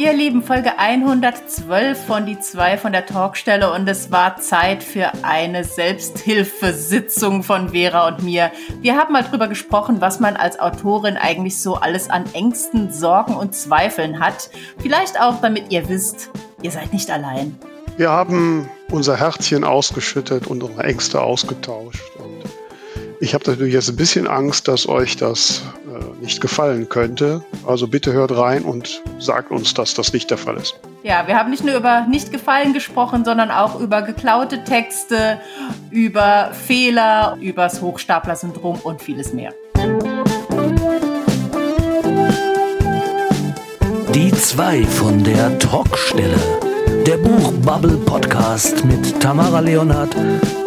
Ihr Lieben, Folge 112 von die zwei von der Talkstelle und es war Zeit für eine Selbsthilfesitzung von Vera und mir. Wir haben mal drüber gesprochen, was man als Autorin eigentlich so alles an Ängsten, Sorgen und Zweifeln hat. Vielleicht auch, damit ihr wisst, ihr seid nicht allein. Wir haben unser Herzchen ausgeschüttet und unsere Ängste ausgetauscht. Und ich habe natürlich jetzt ein bisschen Angst, dass euch das äh, nicht gefallen könnte. Also bitte hört rein und sagt uns, dass das nicht der Fall ist. Ja, wir haben nicht nur über nicht gefallen gesprochen, sondern auch über geklaute Texte, über Fehler, übers Hochstapler-Syndrom und vieles mehr. Die zwei von der Talkstelle. Der Buchbubble Podcast mit Tamara Leonhardt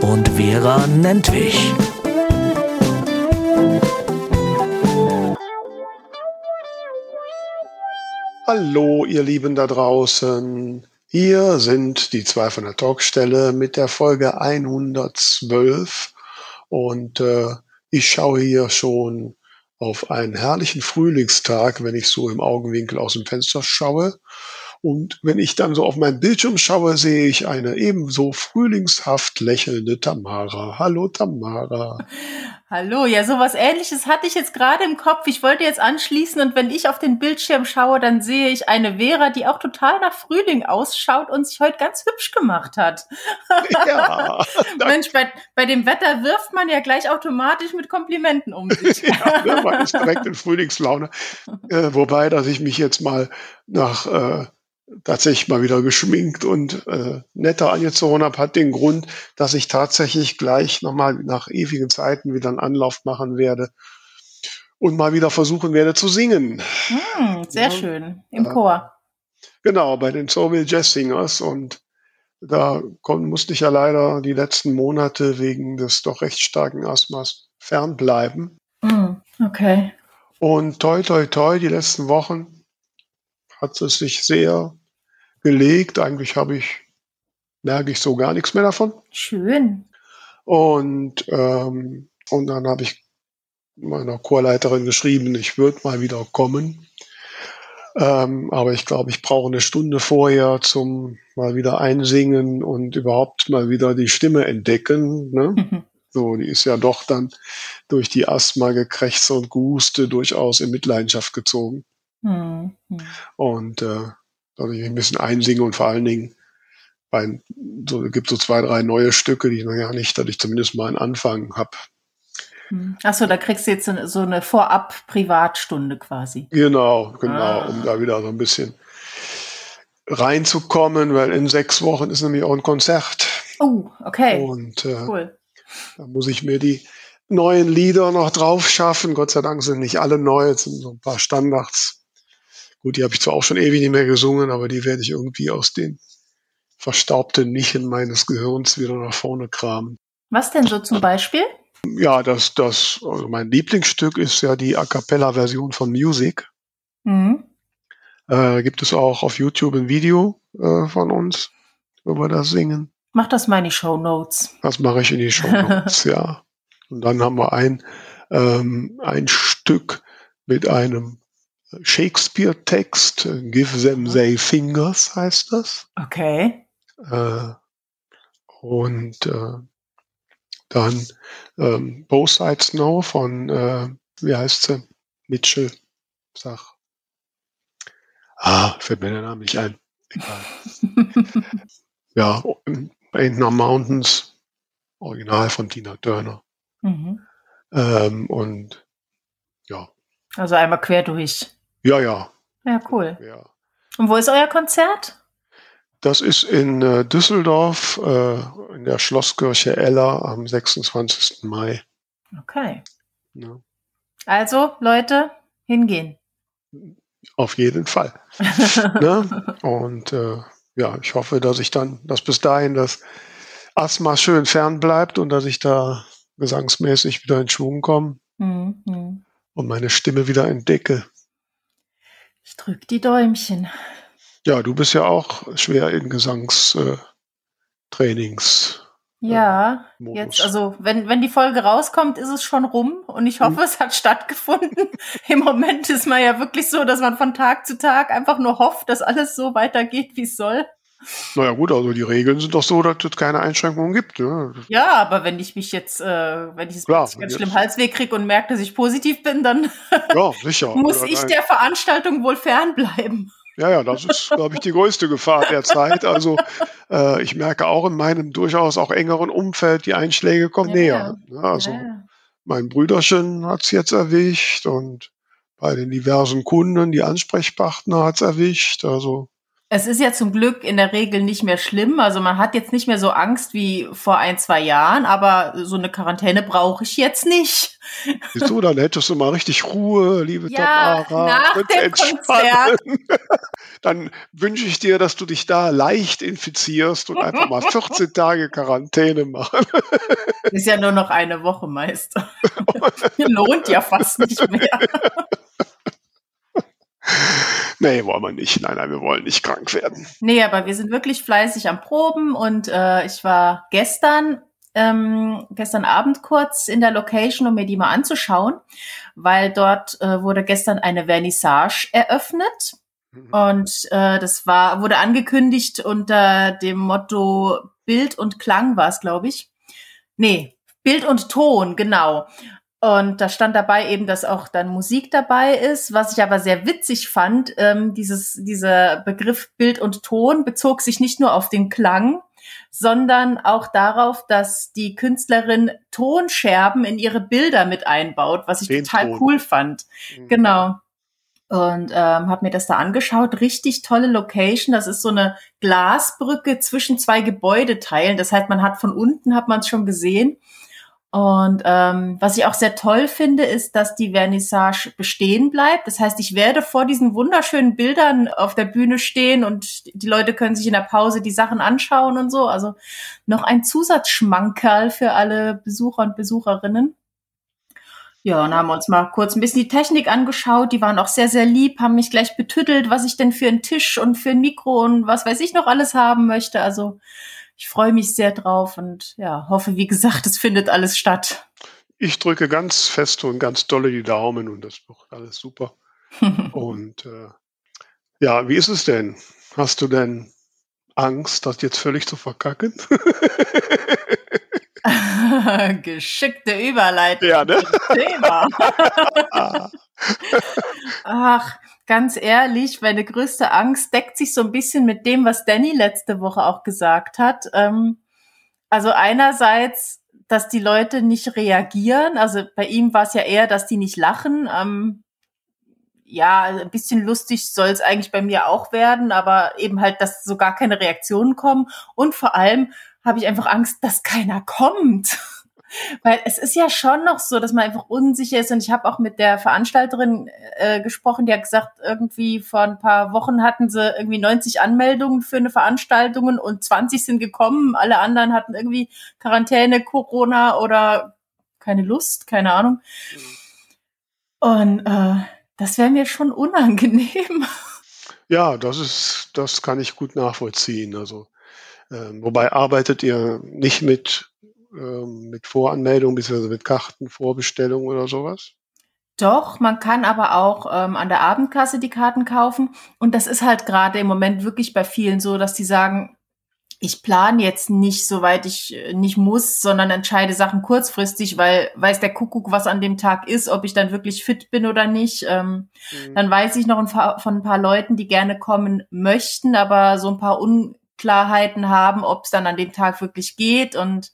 und Vera Nentwich. Hallo, ihr Lieben da draußen. Hier sind die zwei von der Talkstelle mit der Folge 112 und äh, ich schaue hier schon auf einen herrlichen Frühlingstag, wenn ich so im Augenwinkel aus dem Fenster schaue. Und wenn ich dann so auf meinen Bildschirm schaue, sehe ich eine ebenso frühlingshaft lächelnde Tamara. Hallo Tamara. Hallo, ja, sowas ähnliches hatte ich jetzt gerade im Kopf. Ich wollte jetzt anschließen und wenn ich auf den Bildschirm schaue, dann sehe ich eine Vera, die auch total nach Frühling ausschaut und sich heute ganz hübsch gemacht hat. Ja. Mensch, bei, bei dem Wetter wirft man ja gleich automatisch mit Komplimenten um sich. ja, ne, man ist direkt in Frühlingslaune. Äh, wobei, dass ich mich jetzt mal nach äh, tatsächlich mal wieder geschminkt und äh, netter angezogen habe, hat den Grund, dass ich tatsächlich gleich nochmal nach ewigen Zeiten wieder einen Anlauf machen werde und mal wieder versuchen werde zu singen. Hm, sehr ja, schön. Im Chor. Genau, bei den Soulville Jazz Singers und da kon, musste ich ja leider die letzten Monate wegen des doch recht starken Asthmas fernbleiben. Mm, okay. Und toi, toi, toi, die letzten Wochen hat es sich sehr gelegt. Eigentlich habe ich, merke ich so gar nichts mehr davon. Schön. Und, ähm, und dann habe ich meiner Chorleiterin geschrieben, ich würde mal wieder kommen. Ähm, aber ich glaube, ich brauche eine Stunde vorher zum mal wieder einsingen und überhaupt mal wieder die Stimme entdecken. Ne? Mhm. So, die ist ja doch dann durch die Asthma gekrächze und Guste durchaus in Mitleidenschaft gezogen. Mhm. Und äh, dass ich ein bisschen einsinge und vor allen Dingen bei, so gibt so zwei, drei neue Stücke, die ich noch gar nicht, dass ich zumindest mal einen Anfang habe. Hm. Achso, da kriegst du jetzt so eine Vorab-Privatstunde quasi. Genau, genau, ah. um da wieder so ein bisschen reinzukommen, weil in sechs Wochen ist nämlich auch ein Konzert. Oh, okay. Und äh, cool. da muss ich mir die neuen Lieder noch drauf schaffen. Gott sei Dank sind nicht alle neu, es sind so ein paar Standards Gut, die habe ich zwar auch schon ewig nicht mehr gesungen, aber die werde ich irgendwie aus den verstaubten Nischen meines Gehirns wieder nach vorne kramen. Was denn so zum Beispiel? Ja, das, das, also mein Lieblingsstück ist ja die A cappella-Version von Music. Mhm. Äh, gibt es auch auf YouTube ein Video äh, von uns, wo wir das singen. Mach das mal in die Show Notes. Das mache ich in die Show Notes, ja. Und dann haben wir ein, ähm, ein Stück mit einem Shakespeare-Text, Give them they fingers heißt das. Okay. Äh, und äh, dann ähm, Both Sides Know von, äh, wie heißt sie? Mitchell, sag. Ah, fällt mir der Name nicht ein. Egal. ja, Ain't No Mountains, Original von Tina Turner. Mhm. Ähm, und ja. Also einmal quer durch. Ja, ja. Ja, cool. Ja. Und wo ist euer Konzert? Das ist in äh, Düsseldorf äh, in der Schlosskirche Eller am 26. Mai. Okay. Ja. Also, Leute, hingehen. Auf jeden Fall. ne? Und äh, ja, ich hoffe, dass ich dann, dass bis dahin das Asthma schön fern bleibt und dass ich da gesangsmäßig wieder in Schwung komme mhm. und meine Stimme wieder entdecke. Ich drück die Däumchen. Ja, du bist ja auch schwer in Gesangstrainings. Ja, äh, jetzt, also wenn, wenn die Folge rauskommt, ist es schon rum und ich hoffe, hm. es hat stattgefunden. Im Moment ist man ja wirklich so, dass man von Tag zu Tag einfach nur hofft, dass alles so weitergeht, wie es soll. Naja gut, also die Regeln sind doch so, dass es keine Einschränkungen gibt. Ne? Ja, aber wenn ich mich jetzt, äh, wenn ich es ganz jetzt. schlimm Halsweh kriege und merke, dass ich positiv bin, dann ja, sicher. muss Oder ich nein. der Veranstaltung wohl fernbleiben. Ja, ja, das ist, glaube ich, die größte Gefahr der Zeit. Also äh, ich merke auch in meinem durchaus auch engeren Umfeld, die Einschläge kommen ja, näher. Ja, also ja. mein Brüderchen hat es jetzt erwischt und bei den diversen Kunden, die Ansprechpartner hat es erwischt. Also es ist ja zum Glück in der Regel nicht mehr schlimm. Also man hat jetzt nicht mehr so Angst wie vor ein, zwei Jahren, aber so eine Quarantäne brauche ich jetzt nicht. Wieso? Dann hättest du mal richtig Ruhe, liebe ja, Tamara. Nach dem Konzert. Dann wünsche ich dir, dass du dich da leicht infizierst und einfach mal 14 Tage Quarantäne machen. Ist ja nur noch eine Woche, Meister. Lohnt ja fast nicht mehr. Nee, wollen wir nicht. Nein, nein, wir wollen nicht krank werden. Nee, aber wir sind wirklich fleißig am Proben und äh, ich war gestern, ähm, gestern Abend kurz in der Location, um mir die mal anzuschauen, weil dort äh, wurde gestern eine Vernissage eröffnet. Mhm. Und äh, das war, wurde angekündigt unter dem Motto Bild und Klang war es, glaube ich. Nee, Bild und Ton, genau. Und da stand dabei eben, dass auch dann Musik dabei ist. Was ich aber sehr witzig fand, ähm, dieses, dieser Begriff Bild und Ton bezog sich nicht nur auf den Klang, sondern auch darauf, dass die Künstlerin Tonscherben in ihre Bilder mit einbaut, was ich den total Ton. cool fand. Mhm. Genau. Und ähm, habe mir das da angeschaut. Richtig tolle Location. Das ist so eine Glasbrücke zwischen zwei Gebäudeteilen. Das heißt, man hat von unten, hat man es schon gesehen. Und ähm, was ich auch sehr toll finde, ist, dass die Vernissage bestehen bleibt. Das heißt, ich werde vor diesen wunderschönen Bildern auf der Bühne stehen und die Leute können sich in der Pause die Sachen anschauen und so. Also noch ein Zusatzschmankerl für alle Besucher und Besucherinnen. Ja, und haben uns mal kurz ein bisschen die Technik angeschaut. Die waren auch sehr, sehr lieb, haben mich gleich betüttelt, was ich denn für einen Tisch und für ein Mikro und was weiß ich noch alles haben möchte. Also ich freue mich sehr drauf und ja, hoffe, wie gesagt, es findet alles statt. Ich drücke ganz fest und ganz dolle die Daumen und das wird alles super. und äh, ja, wie ist es denn? Hast du denn Angst, das jetzt völlig zu verkacken? Geschickte Überleitung. Ja, ne? Thema. Ach, ganz ehrlich, meine größte Angst deckt sich so ein bisschen mit dem, was Danny letzte Woche auch gesagt hat. Ähm, also einerseits, dass die Leute nicht reagieren. Also bei ihm war es ja eher, dass die nicht lachen. Ähm, ja, ein bisschen lustig soll es eigentlich bei mir auch werden, aber eben halt, dass so gar keine Reaktionen kommen. Und vor allem habe ich einfach Angst, dass keiner kommt. Weil es ist ja schon noch so, dass man einfach unsicher ist. Und ich habe auch mit der Veranstalterin äh, gesprochen, die hat gesagt, irgendwie vor ein paar Wochen hatten sie irgendwie 90 Anmeldungen für eine Veranstaltung und 20 sind gekommen. Alle anderen hatten irgendwie Quarantäne, Corona oder keine Lust, keine Ahnung. Und äh, das wäre mir schon unangenehm. Ja, das ist, das kann ich gut nachvollziehen. Also, äh, wobei arbeitet ihr nicht mit ähm, mit Voranmeldung bzw. mit Kartenvorbestellung oder sowas? Doch, man kann aber auch ähm, an der Abendkasse die Karten kaufen. Und das ist halt gerade im Moment wirklich bei vielen so, dass die sagen, ich plane jetzt nicht, soweit ich äh, nicht muss, sondern entscheide Sachen kurzfristig, weil weiß der Kuckuck, was an dem Tag ist, ob ich dann wirklich fit bin oder nicht. Ähm, mhm. Dann weiß ich noch ein paar, von ein paar Leuten, die gerne kommen möchten, aber so ein paar Unklarheiten haben, ob es dann an dem Tag wirklich geht. Und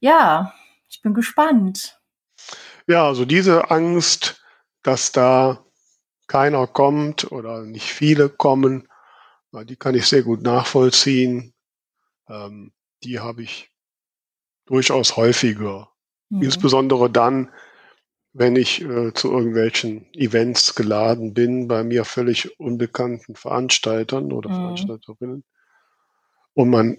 ja, ich bin gespannt. Ja, also diese Angst, dass da keiner kommt oder nicht viele kommen, die kann ich sehr gut nachvollziehen. Ähm, die habe ich durchaus häufiger. Mhm. Insbesondere dann, wenn ich äh, zu irgendwelchen Events geladen bin, bei mir völlig unbekannten Veranstaltern oder mhm. Veranstalterinnen. Und man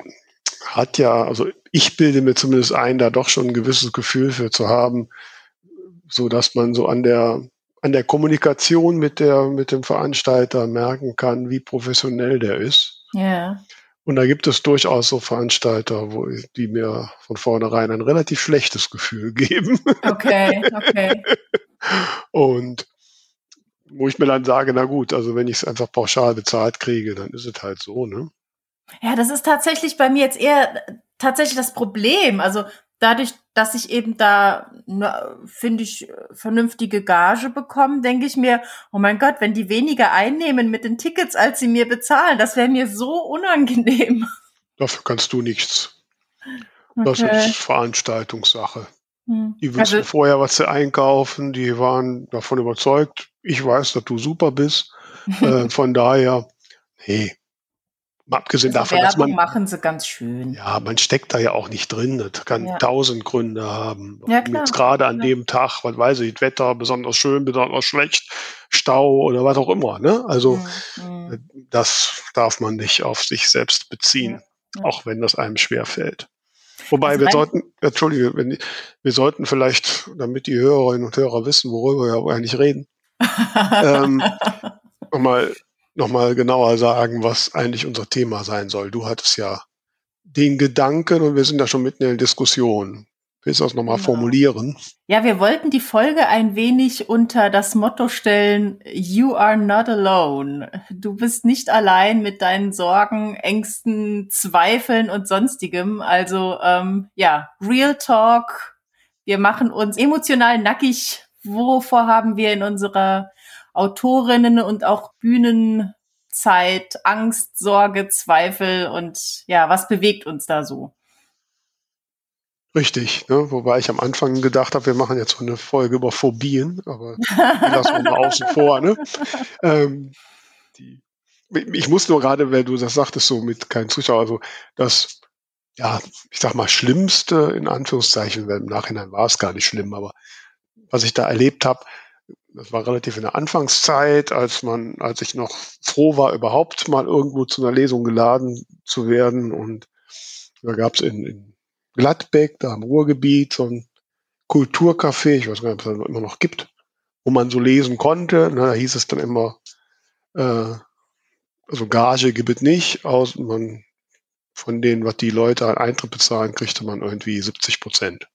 hat ja, also ich bilde mir zumindest ein, da doch schon ein gewisses Gefühl für zu haben, so dass man so an der an der Kommunikation mit der mit dem Veranstalter merken kann, wie professionell der ist. Ja. Und da gibt es durchaus so Veranstalter, wo die mir von vornherein ein relativ schlechtes Gefühl geben. Okay, okay. Und wo ich mir dann sage, na gut, also wenn ich es einfach pauschal bezahlt kriege, dann ist es halt so, ne? Ja, das ist tatsächlich bei mir jetzt eher tatsächlich das Problem. Also dadurch, dass ich eben da, finde ich, vernünftige Gage bekomme, denke ich mir, oh mein Gott, wenn die weniger einnehmen mit den Tickets, als sie mir bezahlen, das wäre mir so unangenehm. Dafür kannst du nichts. Das okay. ist Veranstaltungssache. Hm. Die wussten also, vorher, was sie einkaufen, die waren davon überzeugt. Ich weiß, dass du super bist. äh, von daher, hey, Abgesehen also davon, Werbung dass man machen sie ganz schön. Ja, man steckt da ja auch nicht drin. Das kann ja. tausend Gründe haben. Ja, klar. Jetzt gerade an ja. dem Tag, was weiß ich, Wetter besonders schön, besonders schlecht, Stau oder was auch immer. Ne? Also mhm. das darf man nicht auf sich selbst beziehen, ja. auch wenn das einem schwer fällt. Wobei also wir sollten, entschuldige, wenn, wir sollten vielleicht, damit die Hörerinnen und Hörer wissen, worüber wir eigentlich reden, ähm, nochmal nochmal genauer sagen, was eigentlich unser Thema sein soll. Du hattest ja den Gedanken und wir sind da schon mitten in der Diskussion. Willst du das nochmal genau. formulieren? Ja, wir wollten die Folge ein wenig unter das Motto stellen, You are not alone. Du bist nicht allein mit deinen Sorgen, Ängsten, Zweifeln und sonstigem. Also ähm, ja, Real Talk. Wir machen uns emotional nackig. Wovor haben wir in unserer Autorinnen und auch Bühnenzeit, Angst, Sorge, Zweifel und ja, was bewegt uns da so? Richtig, ne? wobei ich am Anfang gedacht habe, wir machen jetzt so eine Folge über Phobien, aber die lassen wir mal außen vor. Ne? Ähm, die, ich muss nur gerade, wenn du das sagtest, so mit keinem Zuschauer, also das, ja, ich sag mal, Schlimmste in Anführungszeichen, weil im Nachhinein war es gar nicht schlimm, aber was ich da erlebt habe, das war relativ in der Anfangszeit, als man, als ich noch froh war, überhaupt mal irgendwo zu einer Lesung geladen zu werden. Und da gab es in, in Gladbeck, da im Ruhrgebiet, so ein Kulturcafé, ich weiß gar nicht, ob es das immer noch gibt, wo man so lesen konnte. Na, da hieß es dann immer, äh, also Gage gibt es nicht, aus man von denen, was die Leute an Eintritt bezahlen, kriegte man irgendwie 70 Prozent.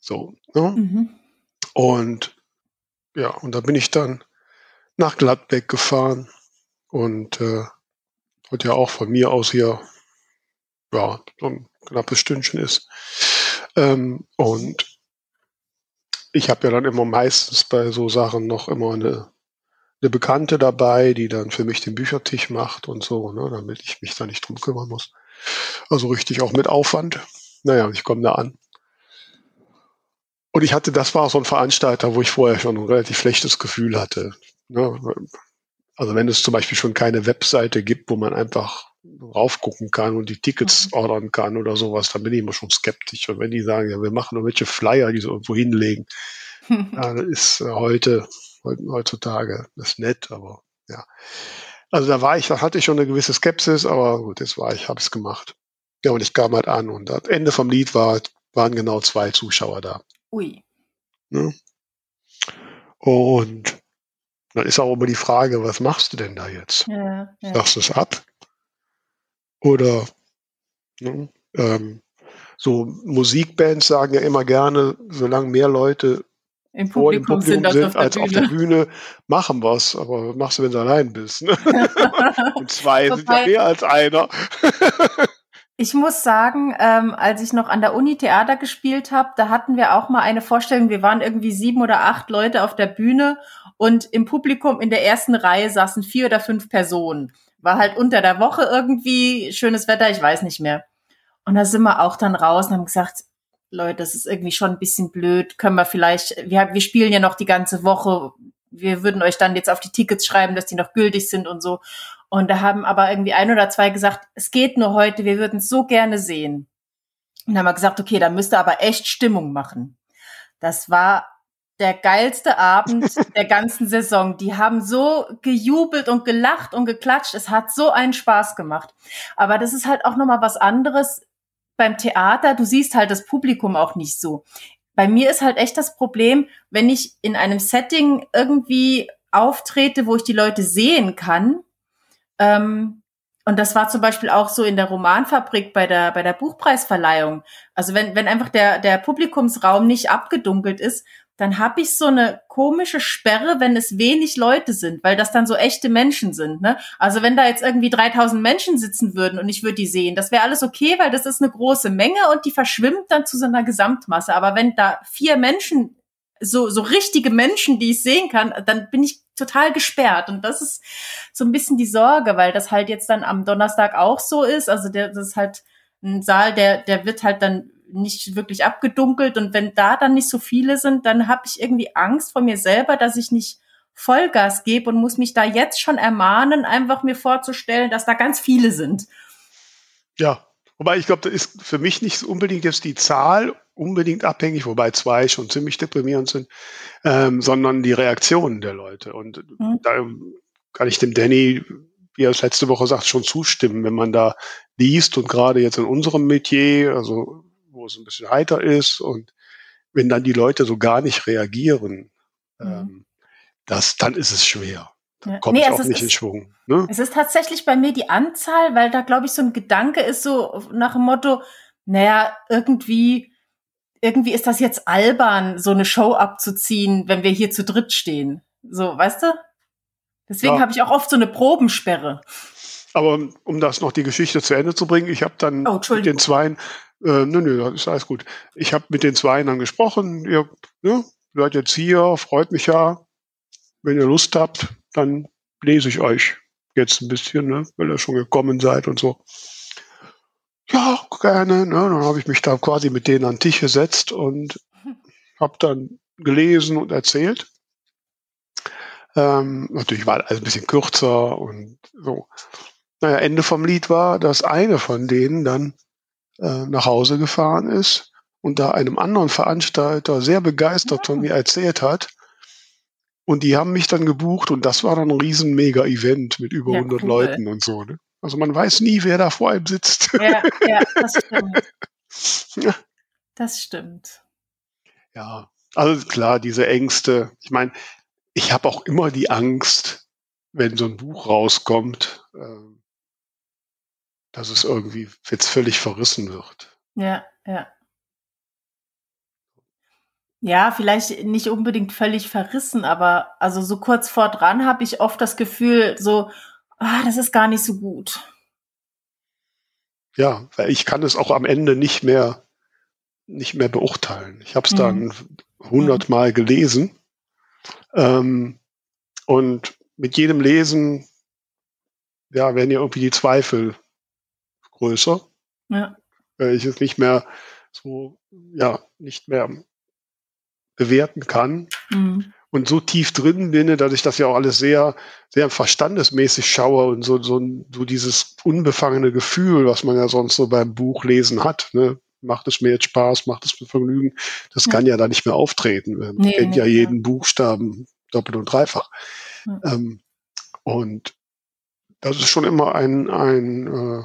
So. Ne? Mhm. Und ja, und da bin ich dann nach Gladbeck gefahren und äh, was ja auch von mir aus hier ja, so ein knappes Stündchen ist. Ähm, und ich habe ja dann immer meistens bei so Sachen noch immer eine, eine Bekannte dabei, die dann für mich den Büchertisch macht und so, ne, damit ich mich da nicht drum kümmern muss. Also richtig auch mit Aufwand. Naja, ich komme da an. Und ich hatte, das war so ein Veranstalter, wo ich vorher schon ein relativ schlechtes Gefühl hatte. Ne? Also wenn es zum Beispiel schon keine Webseite gibt, wo man einfach raufgucken kann und die Tickets mhm. ordern kann oder sowas, dann bin ich immer schon skeptisch. Und wenn die sagen, ja, wir machen irgendwelche Flyer, die so irgendwo hinlegen, ja, das ist äh, heute, heutzutage, das ist nett, aber ja. Also da war ich, da hatte ich schon eine gewisse Skepsis, aber gut, jetzt war ich, habe es gemacht. Ja, und ich kam halt an und das Ende vom Lied war, waren genau zwei Zuschauer da. Ui. Ne? Und dann ist auch immer die Frage, was machst du denn da jetzt? Ja, ja. Sagst du es ab? Oder ne, ähm, so Musikbands sagen ja immer gerne, solange mehr Leute im Publikum, Publikum sind, sind, als, auf, der als auf, der Bühne, machen was. Aber was machst du, wenn du allein bist? Ne? Und zwei sind ja mehr als einer. Ich muss sagen, ähm, als ich noch an der Uni Theater gespielt habe, da hatten wir auch mal eine Vorstellung. Wir waren irgendwie sieben oder acht Leute auf der Bühne und im Publikum in der ersten Reihe saßen vier oder fünf Personen. War halt unter der Woche irgendwie schönes Wetter, ich weiß nicht mehr. Und da sind wir auch dann raus und haben gesagt, Leute, das ist irgendwie schon ein bisschen blöd. Können wir vielleicht, wir, wir spielen ja noch die ganze Woche. Wir würden euch dann jetzt auf die Tickets schreiben, dass die noch gültig sind und so. Und da haben aber irgendwie ein oder zwei gesagt, es geht nur heute, wir würden es so gerne sehen. Und dann haben wir gesagt, okay, da müsste aber echt Stimmung machen. Das war der geilste Abend der ganzen Saison. Die haben so gejubelt und gelacht und geklatscht. Es hat so einen Spaß gemacht. Aber das ist halt auch nochmal was anderes beim Theater. Du siehst halt das Publikum auch nicht so. Bei mir ist halt echt das Problem, wenn ich in einem Setting irgendwie auftrete, wo ich die Leute sehen kann, ähm, und das war zum Beispiel auch so in der Romanfabrik bei der, bei der Buchpreisverleihung. Also wenn, wenn einfach der, der Publikumsraum nicht abgedunkelt ist, dann habe ich so eine komische Sperre, wenn es wenig Leute sind, weil das dann so echte Menschen sind. Ne? Also wenn da jetzt irgendwie 3000 Menschen sitzen würden und ich würde die sehen, das wäre alles okay, weil das ist eine große Menge und die verschwimmt dann zu so einer Gesamtmasse. Aber wenn da vier Menschen, so, so richtige Menschen, die ich sehen kann, dann bin ich total gesperrt. Und das ist so ein bisschen die Sorge, weil das halt jetzt dann am Donnerstag auch so ist. Also der, das ist halt ein Saal, der, der wird halt dann nicht wirklich abgedunkelt. Und wenn da dann nicht so viele sind, dann habe ich irgendwie Angst vor mir selber, dass ich nicht Vollgas gebe und muss mich da jetzt schon ermahnen, einfach mir vorzustellen, dass da ganz viele sind. Ja, wobei ich glaube, da ist für mich nicht unbedingt jetzt die Zahl unbedingt abhängig, wobei zwei schon ziemlich deprimierend sind, ähm, sondern die Reaktionen der Leute. Und mhm. da kann ich dem Danny, wie er es letzte Woche sagt, schon zustimmen, wenn man da liest und gerade jetzt in unserem Metier, also wo es ein bisschen heiter ist und wenn dann die Leute so gar nicht reagieren, mhm. ähm, das, dann ist es schwer. Dann kommt nee, es auch nicht in Schwung. Ne? Es ist tatsächlich bei mir die Anzahl, weil da glaube ich so ein Gedanke ist so nach dem Motto, naja, irgendwie, irgendwie ist das jetzt albern, so eine Show abzuziehen, wenn wir hier zu dritt stehen. So, weißt du? Deswegen ja. habe ich auch oft so eine Probensperre. Aber um das noch die Geschichte zu Ende zu bringen, ich habe dann oh, mit den Zweien äh, nö, nö, das ist alles gut. Ich habe mit den zwei dann gesprochen. Ihr ne, seid jetzt hier, freut mich ja. Wenn ihr Lust habt, dann lese ich euch jetzt ein bisschen, ne, weil ihr schon gekommen seid und so. Ja, gerne. Ne? Dann habe ich mich da quasi mit denen an den Tisch gesetzt und habe dann gelesen und erzählt. Ähm, natürlich war alles ein bisschen kürzer und so. Naja, Ende vom Lied war, dass eine von denen dann äh, nach Hause gefahren ist und da einem anderen Veranstalter sehr begeistert von mir erzählt hat. Und die haben mich dann gebucht und das war dann ein riesen Mega-Event mit über ja, 100 cool. Leuten und so. Ne? Also man weiß nie, wer da vor einem sitzt. Ja, ja, das stimmt. ja. Das stimmt. Ja, also klar, diese Ängste. Ich meine, ich habe auch immer die Angst, wenn so ein Buch rauskommt, äh, dass es irgendwie jetzt völlig verrissen wird. Ja, ja. Ja, vielleicht nicht unbedingt völlig verrissen, aber also so kurz vor dran habe ich oft das Gefühl, so, ah, das ist gar nicht so gut. Ja, weil ich kann es auch am Ende nicht mehr, nicht mehr beurteilen. Ich habe es mhm. dann hundertmal gelesen ähm, und mit jedem Lesen, ja, werden ja irgendwie die Zweifel größer. Ja. Weil ich es nicht mehr so, ja, nicht mehr bewerten kann. Mhm. Und so tief drin bin, dass ich das ja auch alles sehr, sehr verstandesmäßig schaue und so, so, so dieses unbefangene Gefühl, was man ja sonst so beim Buchlesen hat. Ne? Macht es mir jetzt Spaß, macht es mir Vergnügen? Das ja. kann ja da nicht mehr auftreten. Man nee, kennt nee, ja jeden ja. Buchstaben doppelt und dreifach. Ja. Ähm, und das ist schon immer ein, ein äh,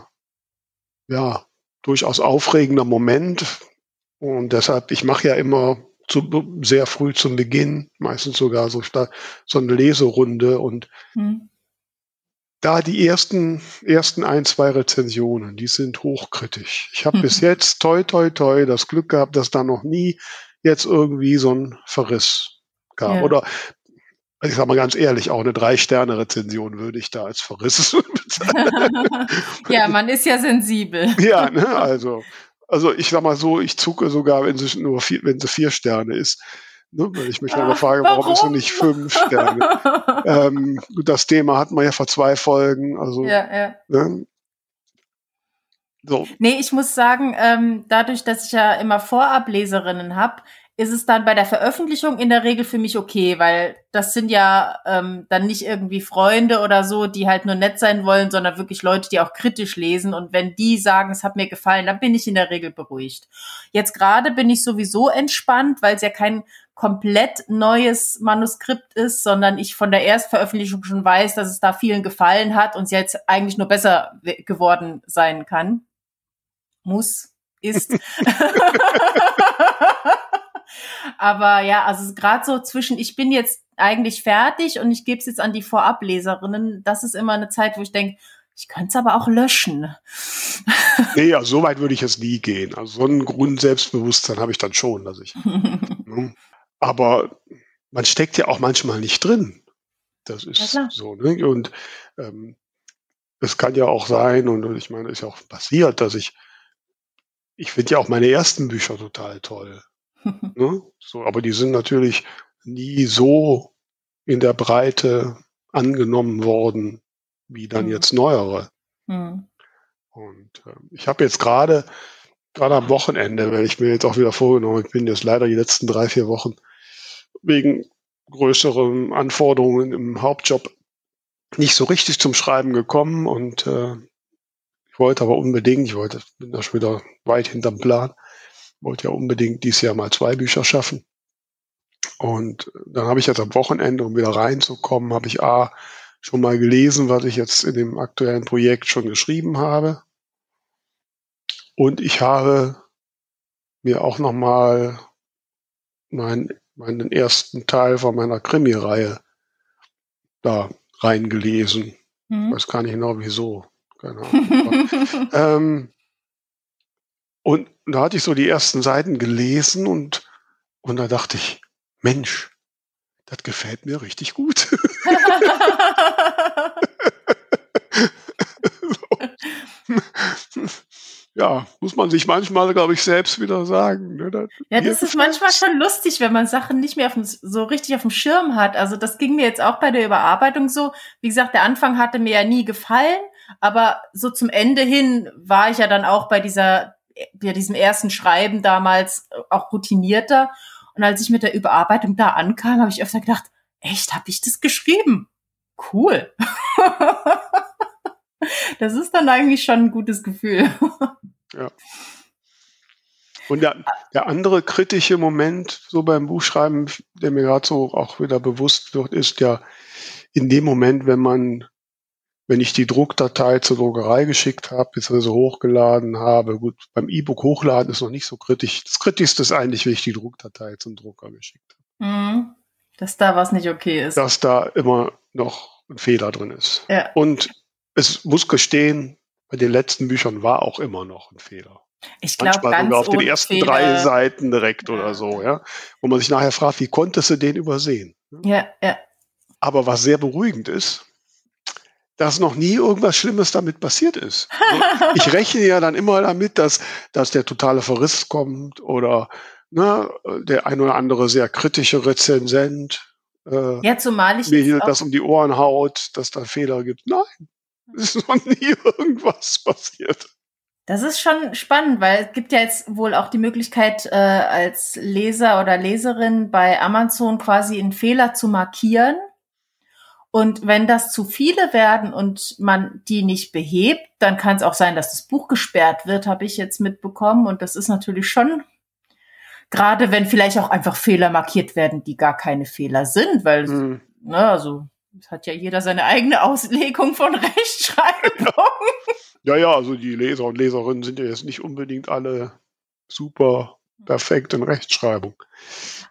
ja, durchaus aufregender Moment. Und deshalb, ich mache ja immer zu, sehr früh zum Beginn, meistens sogar so, so eine Leserunde und hm. da die ersten, ersten ein, zwei Rezensionen, die sind hochkritisch. Ich habe hm. bis jetzt toi toi toi das Glück gehabt, dass da noch nie jetzt irgendwie so ein Verriss gab. Ja. Oder ich sage mal ganz ehrlich, auch eine Drei-Sterne-Rezension würde ich da als Verriss bezeichnen. ja, man ist ja sensibel. ja, ne, also, also ich sag mal so, ich zucke sogar, wenn sie nur vier, wenn sie vier Sterne ist. Ne, weil ich mich dann frage, warum, warum ist sie nicht fünf Sterne? ähm, das Thema hat man ja vor zwei Folgen. Also, ja, ja. Ne, so. Nee, ich muss sagen, ähm, dadurch, dass ich ja immer Vorableserinnen habe, ist es dann bei der Veröffentlichung in der Regel für mich okay, weil das sind ja ähm, dann nicht irgendwie Freunde oder so, die halt nur nett sein wollen, sondern wirklich Leute, die auch kritisch lesen. Und wenn die sagen, es hat mir gefallen, dann bin ich in der Regel beruhigt. Jetzt gerade bin ich sowieso entspannt, weil es ja kein komplett neues Manuskript ist, sondern ich von der Erstveröffentlichung schon weiß, dass es da vielen gefallen hat und es jetzt eigentlich nur besser geworden sein kann. Muss, ist. Aber ja, also gerade so zwischen, ich bin jetzt eigentlich fertig und ich gebe es jetzt an die Vorableserinnen, das ist immer eine Zeit, wo ich denke, Ich könnte es aber auch löschen. Nee, ja, so weit würde ich jetzt nie gehen. Also so ein Grundselbstbewusstsein habe ich dann schon, dass ich. ne? Aber man steckt ja auch manchmal nicht drin. Das ist Ja, so, ne? Und ähm, es kann ja auch sein, und ich meine, ist ja auch passiert, dass ich, ich finde ja auch meine ersten Bücher total toll. Ne? So, aber die sind natürlich nie so in der Breite angenommen worden, wie dann Mhm. jetzt neuere. Hm. Und ähm, ich habe jetzt gerade, gerade am Wochenende, wenn ich mir jetzt auch wieder vorgenommen, ich bin jetzt leider die letzten drei, vier Wochen wegen größeren Anforderungen im Hauptjob nicht so richtig zum Schreiben gekommen und äh, ich wollte aber unbedingt, ich wollte, bin da schon wieder weit hinterm Plan, wollte ja unbedingt dieses Jahr mal zwei Bücher schaffen. Und dann habe ich jetzt am Wochenende, um wieder reinzukommen, habe ich A, schon mal gelesen, was ich jetzt in dem aktuellen Projekt schon geschrieben habe. Und ich habe mir auch noch mal meinen, ersten Teil von meiner Krimi-Reihe da reingelesen. Ich Hm. weiß gar nicht genau wieso. Keine Ahnung. Ähm, und da hatte ich so die ersten Seiten gelesen und, und da dachte ich, Mensch, das gefällt mir richtig gut. ja, muss man sich manchmal, glaube ich, selbst wieder sagen. Ne? Das, Ja, das ist manchmal schon lustig, wenn man Sachen nicht mehr auf dem, so richtig auf dem Schirm hat. Also das ging mir jetzt auch bei der Überarbeitung so. Wie gesagt, der Anfang hatte mir ja nie gefallen, aber so zum Ende hin war ich ja dann auch bei dieser, bei diesem ersten Schreiben damals auch routinierter. Und als ich mit der Überarbeitung da ankam, habe ich öfter gedacht, echt, habe ich das geschrieben? Cool. das ist dann eigentlich schon ein gutes Gefühl. Und der, der andere kritische Moment so beim Buchschreiben, der mir gerade so auch wieder bewusst wird, ist ja in dem Moment, wenn man, wenn ich die Druckdatei zur Druckerei geschickt habe, beziehungsweise hochgeladen habe, gut, beim E-Book hochladen ist noch nicht so kritisch. Das Kritischste ist eigentlich, wenn ich die Druckdatei zum Drucker geschickt habe. Hm, Dass da was nicht okay ist. Dass da immer noch ein Fehler drin ist. Ja. Und es muss gestehen, bei den letzten Büchern war auch immer noch ein Fehler. Ich glaube, ganz sogar auf den ersten Fehler. drei Seiten direkt Ja. oder so, ja. Wo man sich nachher fragt, wie konntest du den übersehen? Ja, ja. Aber was sehr beruhigend ist, dass noch nie irgendwas Schlimmes damit passiert ist. Ich rechne ja dann immer damit, dass, dass der totale Verriss kommt oder ne, der ein oder andere sehr kritische Rezensent äh, Ja, zumal ich mir hier das um die Ohren haut, dass da Fehler gibt. Nein, es ist noch nie irgendwas passiert. das ist schon spannend, weil es gibt ja jetzt wohl auch die Möglichkeit, äh, als Leser oder Leserin bei Amazon quasi einen Fehler zu markieren. Und wenn das zu viele werden und man die nicht behebt, dann kann es auch sein, dass das Buch gesperrt wird, habe ich jetzt mitbekommen. Und das ist natürlich schon, gerade wenn vielleicht auch einfach Fehler markiert werden, die gar keine Fehler sind, weil Hm. ne, also es hat ja jeder seine eigene Auslegung von Rechtschreibung. Ja, ja, also die Leser und Leserinnen sind ja jetzt nicht unbedingt alle super perfekt in Rechtschreibung.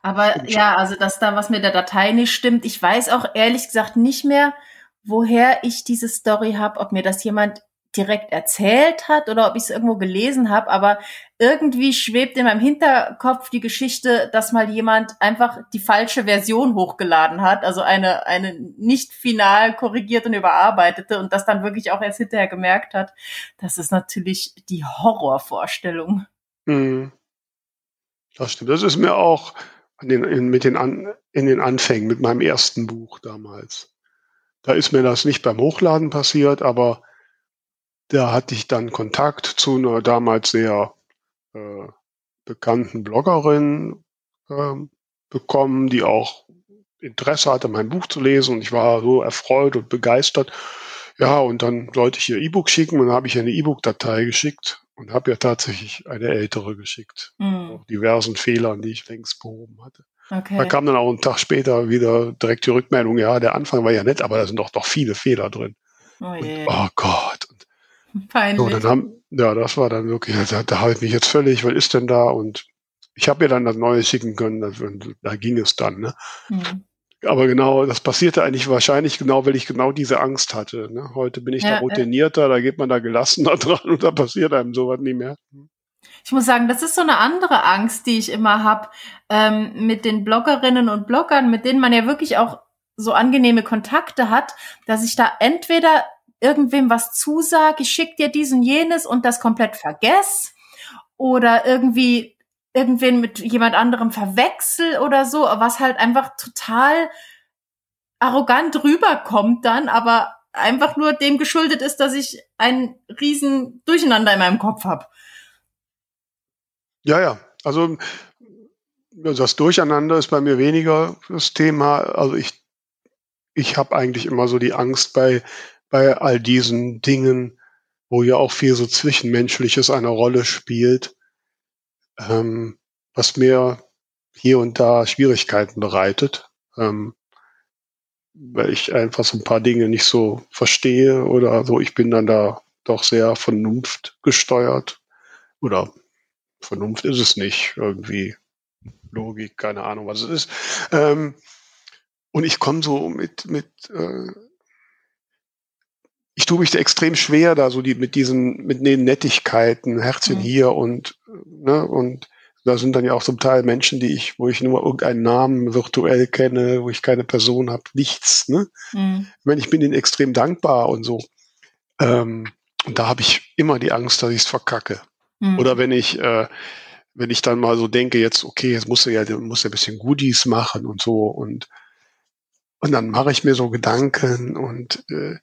Aber ja, also dass da was mit der Datei nicht stimmt. Ich weiß auch ehrlich gesagt nicht mehr, woher ich diese Story habe, ob mir das jemand direkt erzählt hat oder ob ich es irgendwo gelesen habe, aber irgendwie schwebt in meinem Hinterkopf die Geschichte, dass mal jemand einfach die falsche Version hochgeladen hat, also eine, eine nicht final korrigierte und überarbeitete und das dann wirklich auch erst hinterher gemerkt hat. Das ist natürlich die Horrorvorstellung. Hm. Das stimmt. Das ist mir auch den, in, mit den an, in den Anfängen mit meinem ersten Buch damals. Da ist mir das nicht beim Hochladen passiert, aber da hatte ich dann Kontakt zu einer damals sehr äh, bekannten Bloggerin ähm, bekommen, die auch Interesse hatte, mein Buch zu lesen. Und ich war so erfreut und begeistert. Ja, und dann sollte ich ihr E-Book schicken und dann habe ich ihr eine E-Book-Datei geschickt und habe ihr tatsächlich eine ältere geschickt. Hm, Auch diversen Fehlern, die ich längst behoben hatte. okay. Da kam dann auch einen Tag später wieder direkt die Rückmeldung, ja, der Anfang war ja nett, aber da sind doch doch viele Fehler drin. oh Und, oh Gott. Und Peinlich. so, dann haben, ja, das war dann wirklich, da, da habe ich mich jetzt völlig, was ist denn da? Und ich habe ihr dann das Neue schicken können, und da ging es dann. Ne? Hm. Aber genau, das passierte eigentlich wahrscheinlich genau, weil ich genau diese Angst hatte. Ne? Heute bin ich ja, da routinierter, da geht man da gelassener dran und da passiert einem sowas nicht mehr. Ich muss sagen, das ist so eine andere Angst, die ich immer habe ähm, mit den Bloggerinnen und Bloggern, mit denen man ja wirklich auch so angenehme Kontakte hat, dass ich da entweder irgendwem was zusage, ich schicke dir diesen jenes und das komplett vergess oder irgendwie irgendwen mit jemand anderem verwechsel oder so, was halt einfach total arrogant rüberkommt dann, aber einfach nur dem geschuldet ist, dass ich ein riesen Durcheinander in meinem Kopf habe. Ja, ja. Also das Durcheinander ist bei mir weniger das Thema. Also ich, ich habe eigentlich immer so die Angst bei, bei all diesen Dingen, wo ja auch viel so Zwischenmenschliches eine Rolle spielt, ähm, was mir hier und da Schwierigkeiten bereitet, ähm, weil ich einfach so ein paar Dinge nicht so verstehe oder so. Ich bin dann da doch sehr vernunftgesteuert oder Vernunft ist es nicht, irgendwie Logik, keine Ahnung, was es ist. Ähm, und ich komme so mit, mit äh, ich tue mich extrem schwer, da so die mit diesen, mit den Nettigkeiten, Herzchen mhm. hier und, ne, und da sind dann ja auch zum Teil Menschen, die ich, wo ich nur irgendeinen Namen virtuell kenne, wo ich keine Person habe, nichts. Ne? Mhm. Ich meine, ich bin ihnen extrem dankbar und so. Ähm, und da habe ich immer die Angst, dass ich es verkacke. Mhm. Oder wenn ich, äh, wenn ich dann mal so denke, jetzt, okay, jetzt muss er ja, muss er ein bisschen Goodies machen und so und, und dann mache ich mir so Gedanken und, äh,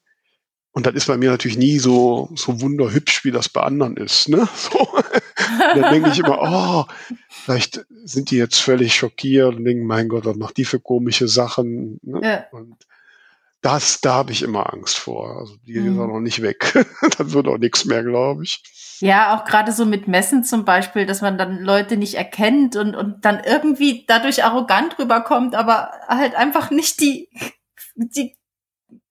und das ist bei mir natürlich nie so, so wunderhübsch, wie das bei anderen ist, ne? So. dann denke ich immer, oh, vielleicht sind die jetzt völlig schockiert und denken, mein Gott, was macht die für komische Sachen? Ne? Ja. Und das, da habe ich immer Angst vor. Also die mhm. ist auch noch nicht weg. dann wird auch nichts mehr, glaube ich. Ja, auch gerade so mit Messen zum Beispiel, dass man dann Leute nicht erkennt und, und dann irgendwie dadurch arrogant rüberkommt, aber halt einfach nicht die, die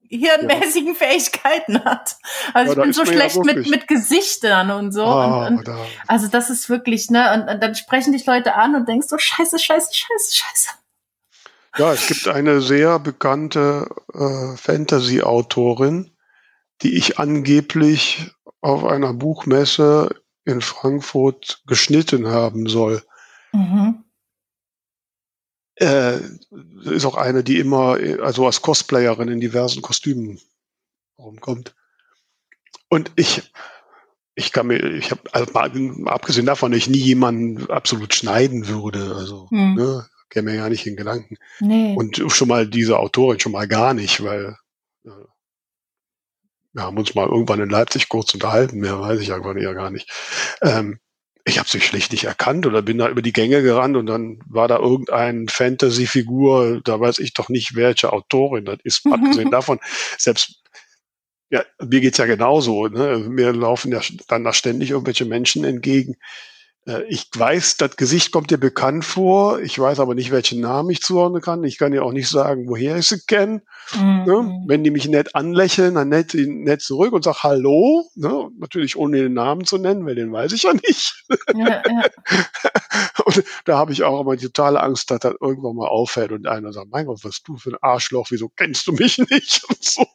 hirnmäßigen ja. Fähigkeiten hat. Also ja, ich bin so schlecht ja mit, mit Gesichtern und so. Oh, und, und da. Also das ist wirklich, ne, und, und, dann sprechen dich Leute an und denkst so, scheiße, scheiße, scheiße, scheiße. Ja, es gibt eine sehr bekannte äh, Fantasy-Autorin, die ich angeblich auf einer Buchmesse in Frankfurt geschnitten haben soll. Mhm. Äh, ist auch eine, die immer, also als Cosplayerin in diversen Kostümen rumkommt. Und ich, ich kann mir, ich habe, also abgesehen davon, dass ich nie jemanden absolut schneiden würde, also, hm. ne, käme mir ja nicht in Gedanken. Nee. Und schon mal diese Autorin schon mal gar nicht, weil äh, wir haben uns mal irgendwann in Leipzig kurz unterhalten, mehr weiß ich einfach ja gar nicht. Ähm, ich habe sie schlicht nicht erkannt oder bin da über die Gänge gerannt und dann war da irgendein Fantasy-Figur, da weiß ich doch nicht, welche Autorin das ist. Abgesehen davon, selbst ja, mir geht's ja genauso. Ne? Mir laufen ja dann da ständig irgendwelche Menschen entgegen, ich weiß, das Gesicht kommt dir bekannt vor. Ich weiß aber nicht, welchen Namen ich zuordnen kann. Ich kann ja auch nicht sagen, woher ich sie kenne. Mhm. Ne? Wenn die mich nett anlächeln, dann nett, nett zurück und sag Hallo. Ne? Natürlich ohne den Namen zu nennen, weil den weiß ich ja nicht. Ja, ja. und da habe ich auch immer die totale Angst, dass das irgendwann mal auffällt und einer sagt, mein Gott, was du für ein Arschloch, wieso kennst du mich nicht? Und so.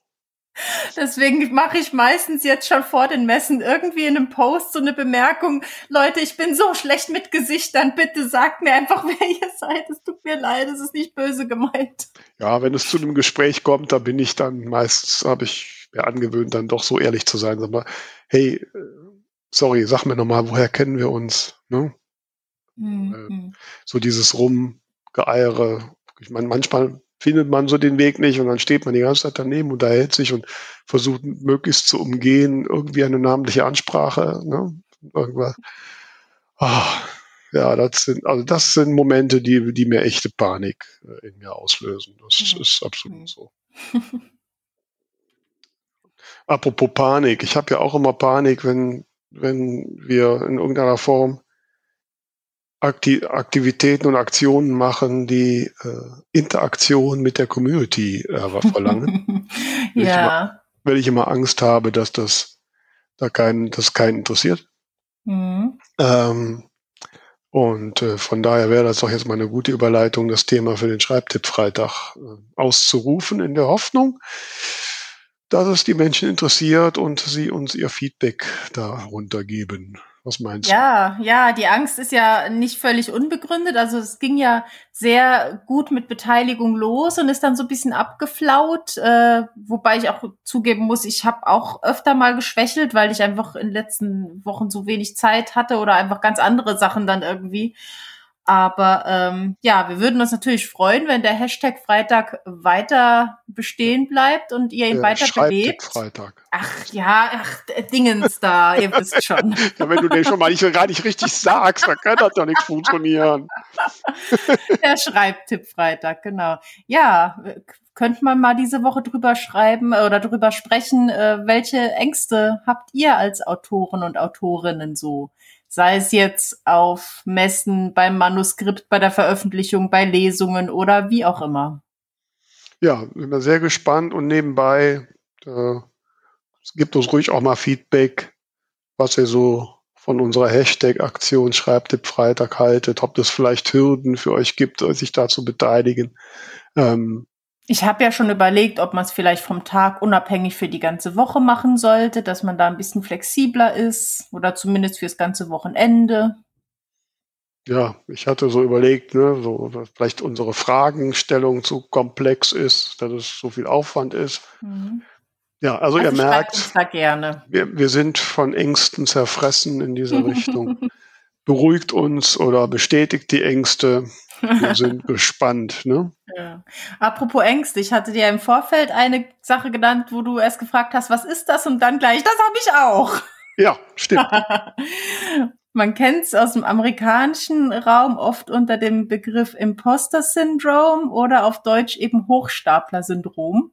Deswegen mache ich meistens jetzt schon vor den Messen irgendwie in einem Post so eine Bemerkung, Leute, ich bin so schlecht mit Gesichtern, bitte sagt mir einfach, wer ihr seid. Es tut mir leid, es ist nicht böse gemeint. Ja, wenn es zu einem Gespräch kommt, da bin ich dann meistens, habe ich mir angewöhnt, dann doch so ehrlich zu sein. Sag mal, hey, äh, sorry, sag mir nochmal, woher kennen wir uns? Ne? Mhm. So dieses Rumgeeiere. Ich meine, manchmal findet man so den Weg nicht und dann steht man die ganze Zeit daneben, unterhält sich und versucht möglichst zu umgehen, irgendwie eine namentliche Ansprache. Ne? Irgendwas. Oh, ja, das sind, also das sind Momente, die, die mir echte Panik äh, in mir auslösen. Das mhm. ist absolut mhm. so. Apropos Panik, ich habe ja auch immer Panik, wenn, wenn wir in irgendeiner Form Aktivitäten und Aktionen machen, die äh, Interaktion mit der Community äh, verlangen. ja. Weil ich, immer, weil ich immer Angst habe, dass das da keinen, das keinen interessiert. Mhm. Ähm, Und äh, von daher wäre das doch jetzt mal eine gute Überleitung, das Thema für den Schreibtipp-Freitag äh, auszurufen, in der Hoffnung, dass es die Menschen interessiert und sie uns ihr Feedback darunter geben. Was meinst du? Ja, ja, die Angst ist ja nicht völlig unbegründet. Also es ging ja sehr gut mit Beteiligung los und ist dann so ein bisschen abgeflaut. Äh, wobei ich auch zugeben muss, ich habe auch öfter mal geschwächelt, weil ich einfach in den letzten Wochen so wenig Zeit hatte oder einfach ganz andere Sachen dann irgendwie. Aber ähm, ja, wir würden uns natürlich freuen, wenn der Hashtag Freitag weiter bestehen bleibt und ihr ihn ja, weiter belebt. Freitag. Ach ja, ach, Dingens da, ihr wisst schon. ja, wenn du den schon mal nicht, gar nicht richtig sagst, dann kann das doch nichts funktionieren. der Schreibtipp Freitag, genau. Ja, könnte man mal diese Woche drüber schreiben oder drüber sprechen, äh, welche Ängste habt ihr als Autoren und Autorinnen so? Sei es jetzt auf Messen, beim Manuskript, bei der Veröffentlichung, bei Lesungen oder wie auch immer. Ja, sind wir sehr gespannt und nebenbei äh, gibt uns ruhig auch mal Feedback, was ihr so von unserer Hashtag-Aktion Schreibtipp Freitag haltet, ob es vielleicht Hürden für euch gibt, sich da zu beteiligen. Ähm, ich habe ja schon überlegt, ob man es vielleicht vom Tag unabhängig für die ganze Woche machen sollte, dass man da ein bisschen flexibler ist oder zumindest fürs ganze Wochenende. Ja, ich hatte so überlegt, ne, so, dass vielleicht unsere Fragenstellung zu komplex ist, dass es so viel Aufwand ist. Mhm. Ja, also, also ihr merkt, Wir, wir sind von Ängsten zerfressen in dieser Richtung. Beruhigt uns oder bestätigt die Ängste. Wir sind gespannt. Ne? Ja. Apropos Ängste, ich hatte dir im Vorfeld eine Sache genannt, wo du erst gefragt hast, was ist das? Und dann gleich, das habe ich auch. Ja, stimmt. Man kennt es aus dem amerikanischen Raum oft unter dem Begriff Imposter Syndrome oder auf Deutsch eben Hochstapler Syndrom.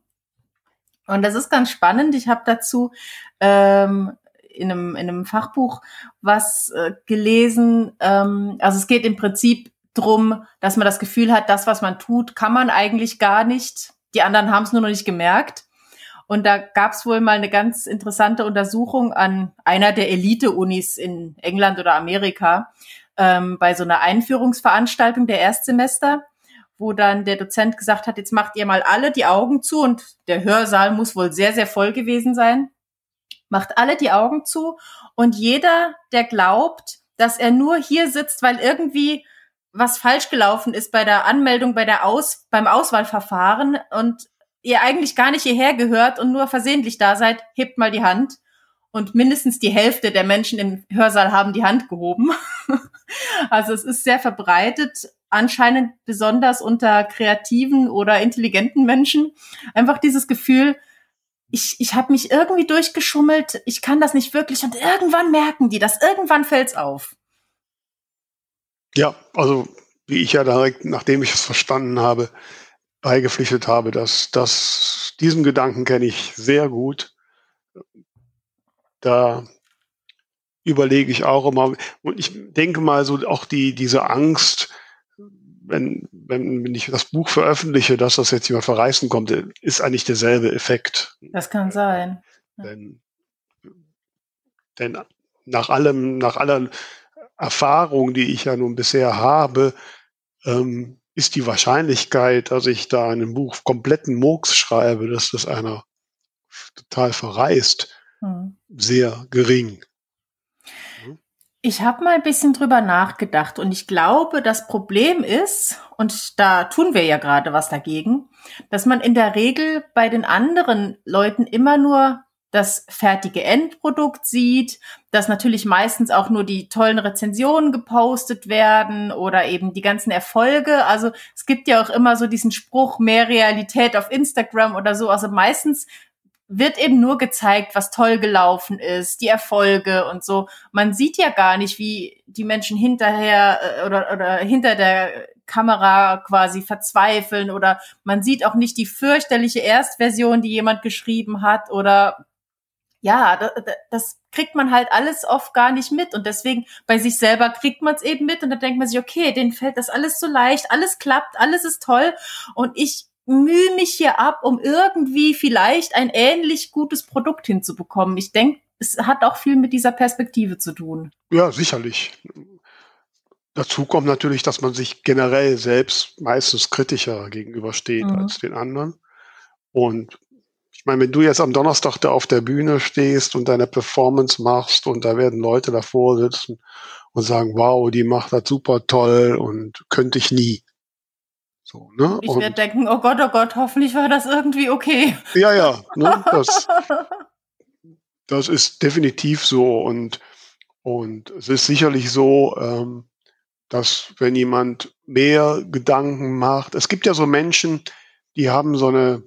Und das ist ganz spannend. Ich habe dazu ähm, in, einem, in einem Fachbuch was äh, gelesen. Ähm, also es geht im Prinzip drum, dass man das Gefühl hat, das, was man tut, kann man eigentlich gar nicht. Die anderen haben es nur noch nicht gemerkt. Und da gab es wohl mal eine ganz interessante Untersuchung an einer der Elite-Unis in England oder Amerika ähm, bei so einer Einführungsveranstaltung der Erstsemester, wo dann der Dozent gesagt hat, jetzt macht ihr mal alle die Augen zu und der Hörsaal muss wohl sehr, sehr voll gewesen sein. Macht alle die Augen zu und jeder, der glaubt, dass er nur hier sitzt, weil irgendwie was falsch gelaufen ist bei der Anmeldung, bei der Aus, beim Auswahlverfahren und ihr eigentlich gar nicht hierher gehört und nur versehentlich da seid, hebt mal die Hand. Und mindestens die Hälfte der Menschen im Hörsaal haben die Hand gehoben. also es ist sehr verbreitet, anscheinend besonders unter kreativen oder intelligenten Menschen. Einfach dieses Gefühl, ich, ich habe mich irgendwie durchgeschummelt, ich kann das nicht wirklich und irgendwann merken die das, irgendwann fällt's auf. Ja, also wie ich ja direkt, nachdem ich es verstanden habe, beigepflichtet habe, dass das, diesen Gedanken kenne ich sehr gut. Da überlege ich auch immer, und ich denke mal so auch die, diese Angst, wenn, wenn, wenn ich das Buch veröffentliche, dass das jetzt jemand verreißen kommt, ist eigentlich derselbe Effekt. Das kann sein. Denn, denn nach allem, nach aller Erfahrung, die ich ja nun bisher habe, ähm, ist die Wahrscheinlichkeit, dass ich da einen Buch kompletten Murks schreibe, dass das einer total verreist, hm. sehr gering. Ich habe mal ein bisschen drüber nachgedacht und ich glaube, das Problem ist, und da tun wir ja gerade was dagegen, dass man in der Regel bei den anderen Leuten immer nur das fertige Endprodukt sieht, dass natürlich meistens auch nur die tollen Rezensionen gepostet werden oder eben die ganzen Erfolge. Also es gibt ja auch immer so diesen Spruch, mehr Realität auf Instagram oder so. Also meistens wird eben nur gezeigt, was toll gelaufen ist, die Erfolge und so. Man sieht ja gar nicht, wie die Menschen hinterher äh, oder, oder hinter der Kamera quasi verzweifeln oder man sieht auch nicht die fürchterliche Erstversion, die jemand geschrieben hat oder ja, das, das kriegt man halt alles oft gar nicht mit und deswegen bei sich selber kriegt man es eben mit und dann denkt man sich, okay, denen fällt das alles so leicht, alles klappt, alles ist toll und ich mühe mich hier ab, um irgendwie vielleicht ein ähnlich gutes Produkt hinzubekommen. Ich denke, es hat auch viel mit dieser Perspektive zu tun. Ja, sicherlich. Dazu kommt natürlich, dass man sich generell selbst meistens kritischer gegenübersteht mhm. als den anderen. Und ich meine, wenn du jetzt am Donnerstag da auf der Bühne stehst und deine Performance machst und da werden Leute davor sitzen und sagen, wow, die macht das super toll und könnte ich nie. So, ne? Ich werde denken, oh Gott, oh Gott, hoffentlich war das irgendwie okay. Ja, ja, ne? das, das ist definitiv so und, und es ist sicherlich so, ähm, dass wenn jemand mehr Gedanken macht, es gibt ja so Menschen, die haben so eine,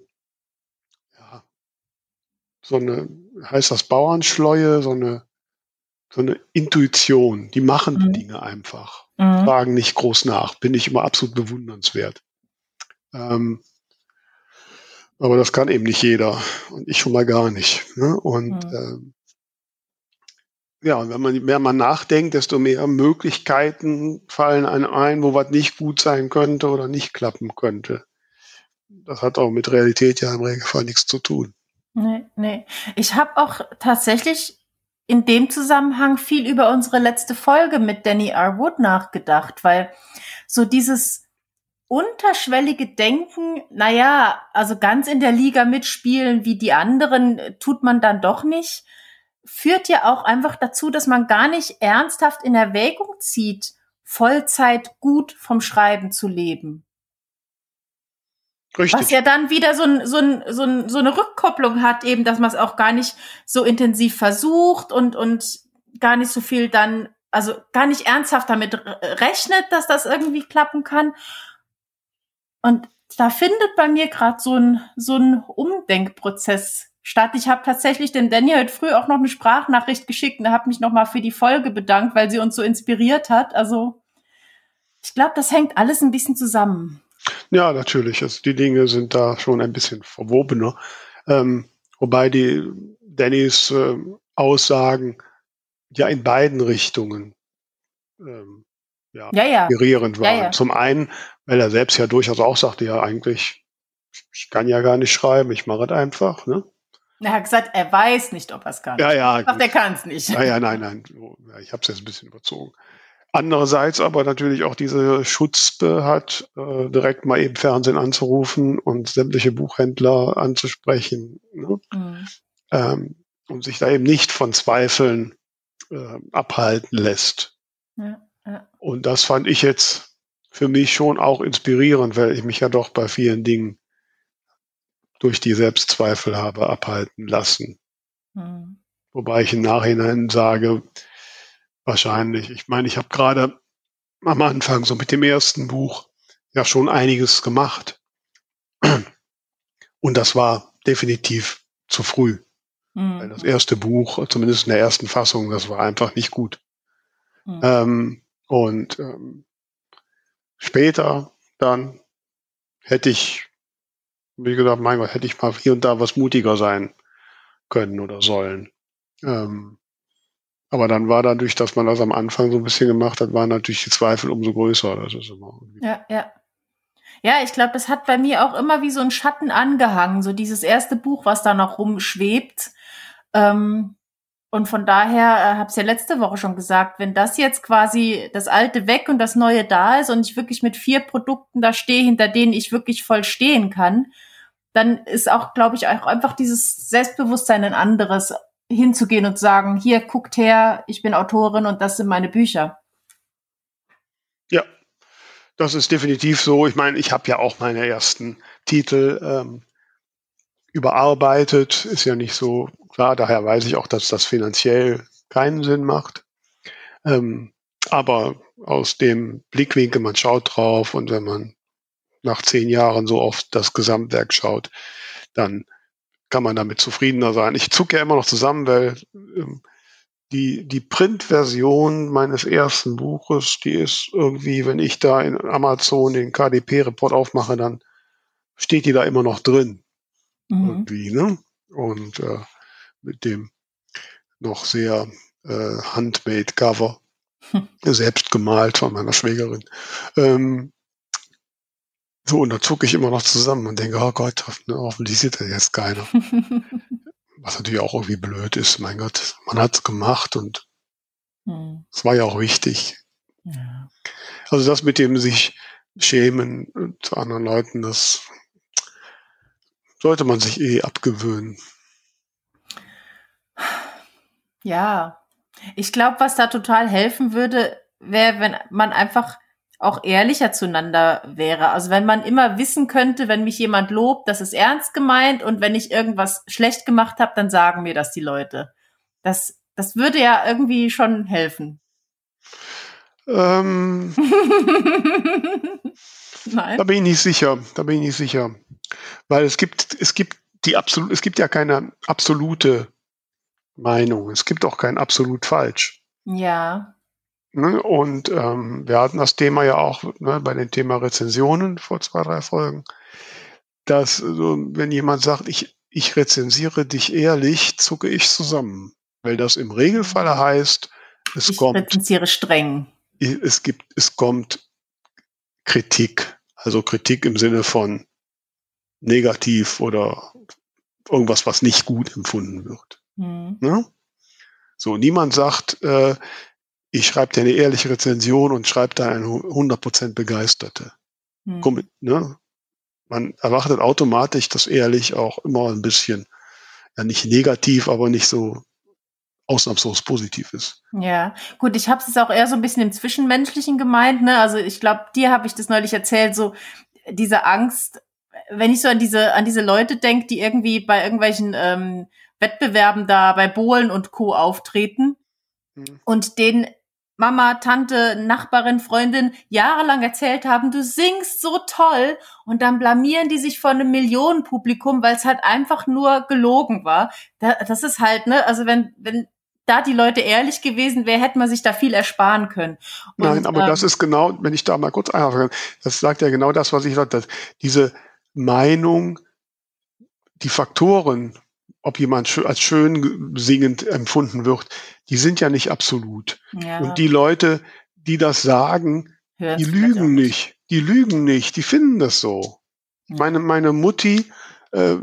so eine, heißt das Bauernschleue, so eine, so eine Intuition, die machen die mhm. Dinge einfach, mhm. fragen nicht groß nach, bin ich immer absolut bewundernswert. Ähm, aber das kann eben nicht jeder und ich schon mal gar nicht. Ne? Und mhm. ähm, ja, wenn man mehr mal nachdenkt, desto mehr Möglichkeiten fallen einem ein, wo was nicht gut sein könnte oder nicht klappen könnte. Das hat auch mit Realität ja im Regelfall nichts zu tun. Nee, nee. Ich habe auch tatsächlich in dem Zusammenhang viel über unsere letzte Folge mit Danny R. Wood nachgedacht, weil so dieses unterschwellige Denken, naja, also ganz in der Liga mitspielen wie die anderen, tut man dann doch nicht führt ja auch einfach dazu, dass man gar nicht ernsthaft in Erwägung zieht, Vollzeit gut vom Schreiben zu leben. Richtig. Was ja dann wieder so, so, so, so eine Rückkopplung hat, eben, dass man es auch gar nicht so intensiv versucht und, und gar nicht so viel dann, also gar nicht ernsthaft damit rechnet, dass das irgendwie klappen kann. Und da findet bei mir gerade so ein, so ein Umdenkprozess statt. Ich habe tatsächlich dem Daniel heute früh auch noch eine Sprachnachricht geschickt und habe mich nochmal für die Folge bedankt, weil sie uns so inspiriert hat. Also ich glaube, das hängt alles ein bisschen zusammen. Ja, natürlich. Also die Dinge sind da schon ein bisschen verwobener. Ähm, wobei die Dannys äh, Aussagen ja in beiden Richtungen ähm, ja, ja, ja. inspirierend waren. Ja. Zum einen, weil er selbst ja durchaus auch sagte, ja eigentlich, ich kann ja gar nicht schreiben, ich mache es einfach. Ne? Er hat gesagt, er weiß nicht, ob er es kann. Ja, ja. Ich er kann es nicht. Ja, ja, nein, nein. Ich habe es jetzt ein bisschen überzogen. Andererseits aber natürlich auch diese Schutzpe hat, äh, direkt mal eben Fernsehen anzurufen und sämtliche Buchhändler anzusprechen. Ne? Mhm. Ähm, und sich da eben nicht von Zweifeln äh, abhalten lässt. Ja, ja. Und das fand ich jetzt für mich schon auch inspirierend, weil ich mich ja doch bei vielen Dingen durch die Selbstzweifel habe abhalten lassen. Mhm. Wobei ich im Nachhinein sage, wahrscheinlich, ich meine, ich habe gerade am Anfang so mit dem ersten Buch ja schon einiges gemacht. Und das war definitiv zu früh. Mhm. Das erste Buch, zumindest in der ersten Fassung, das war einfach nicht gut. Mhm. Ähm, und ähm, später dann hätte ich wie gesagt, mein Gott, hätte ich mal hier und da was mutiger sein können oder sollen. Ähm, aber dann war dadurch, dass man das am Anfang so ein bisschen gemacht hat, waren natürlich die Zweifel umso größer. Das ist immer ja, ja. Ja, ich glaube, es hat bei mir auch immer wie so ein Schatten angehangen, so dieses erste Buch, was da noch rumschwebt. Ähm, und von daher äh, habe es ja letzte Woche schon gesagt, wenn das jetzt quasi das alte weg und das neue da ist und ich wirklich mit vier Produkten da stehe, hinter denen ich wirklich voll stehen kann, dann ist auch, glaube ich, auch einfach dieses Selbstbewusstsein ein anderes, hinzugehen und sagen, hier guckt her, ich bin Autorin und das sind meine Bücher. Ja, das ist definitiv so. Ich meine, ich habe ja auch meine ersten Titel ähm, überarbeitet. Ist ja nicht so klar. Daher weiß ich auch, dass das finanziell keinen Sinn macht. Ähm, aber aus dem Blickwinkel, man schaut drauf und wenn man nach zehn Jahren so oft das Gesamtwerk schaut, dann kann man damit zufriedener sein. Ich zucke ja immer noch zusammen, weil ähm, die, die Printversion meines ersten Buches, die ist irgendwie, wenn ich da in Amazon den KDP-Report aufmache, dann steht die da immer noch drin. Mhm. Irgendwie, ne? Und äh, mit dem noch sehr äh, handmade Cover, hm. selbst gemalt von meiner Schwägerin. Ähm, so, und da zucke ich immer noch zusammen und denke, oh Gott, ne, hoffentlich sieht das jetzt keiner. Was natürlich auch irgendwie blöd ist. Mein Gott, man hat es gemacht und hm. es hm. war ja auch wichtig. Ja. Also das mit dem sich schämen zu anderen Leuten, das sollte man sich eh abgewöhnen. Ja, ich glaube, was da total helfen würde, wäre, wenn man einfach auch ehrlicher zueinander wäre. Also wenn man immer wissen könnte, wenn mich jemand lobt, das ist ernst gemeint und wenn ich irgendwas schlecht gemacht habe, dann sagen mir das die Leute. Das, das würde ja irgendwie schon helfen. Ähm, Nein. Da bin ich nicht sicher. Da bin ich nicht sicher. Weil es gibt, es gibt die absolut, es gibt ja keine absolute Meinung. Es gibt auch kein absolut falsch. Ja. Ne? Und ähm, wir hatten das Thema ja auch ne, bei dem Thema Rezensionen vor zwei, drei Folgen, dass so, wenn jemand sagt, ich, ich rezensiere dich ehrlich, zucke ich zusammen. Weil das im Regelfall heißt, es ich kommt. Ich rezensiere streng. Es gibt, es kommt Kritik. Also Kritik im Sinne von negativ oder irgendwas, was nicht gut empfunden wird. Mhm. Ne? So, niemand sagt, äh, ich schreibe dir eine ehrliche Rezension und schreibe da eine 100% begeisterte. Mhm. Komm, ne? Man erwartet automatisch, dass ehrlich auch immer ein bisschen, ja nicht negativ, aber nicht so ausnahmslos positiv ist. Ja, gut, ich habe es auch eher so ein bisschen im Zwischenmenschlichen gemeint. Ne? Also ich glaube, dir habe ich das neulich erzählt, so diese Angst, wenn ich so an diese an diese Leute denke, die irgendwie bei irgendwelchen ähm, Wettbewerben da bei Bohlen und Co. auftreten mhm. und denen Mama, Tante, Nachbarin, Freundin jahrelang erzählt haben, du singst so toll und dann blamieren die sich vor einem Millionenpublikum, weil es halt einfach nur gelogen war. das ist halt, ne, also wenn, wenn da die Leute ehrlich gewesen wäre, hätte man sich da viel ersparen können. Und, Nein, aber ähm, das ist genau, wenn ich da mal kurz einhaken kann, das sagt ja genau das, was ich sagte, diese Meinung, die Faktoren, ob jemand als schön singend empfunden wird, die sind ja nicht absolut. Ja. Und die Leute, die das sagen, Hört's die lügen nicht. Die lügen nicht, die finden das so. Ja. Meine, meine Mutti, äh,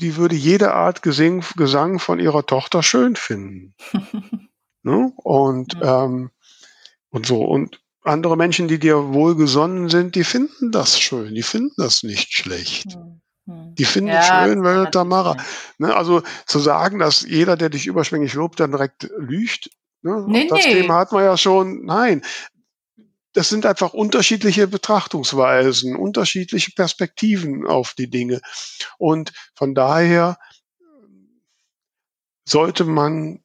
die würde jede Art Gesing, Gesang von ihrer Tochter schön finden. ne? Und, ja. ähm, und so. Und andere Menschen, die dir wohlgesonnen sind, die finden das schön, die finden das nicht schlecht. Mhm. Die finden ja, schön, weil Tamara. Ne, also zu sagen, dass jeder, der dich überschwänglich lobt, dann direkt lügt, ne, nee, das nee. Thema hat man ja schon. Nein, das sind einfach unterschiedliche Betrachtungsweisen, unterschiedliche Perspektiven auf die Dinge. Und von daher sollte man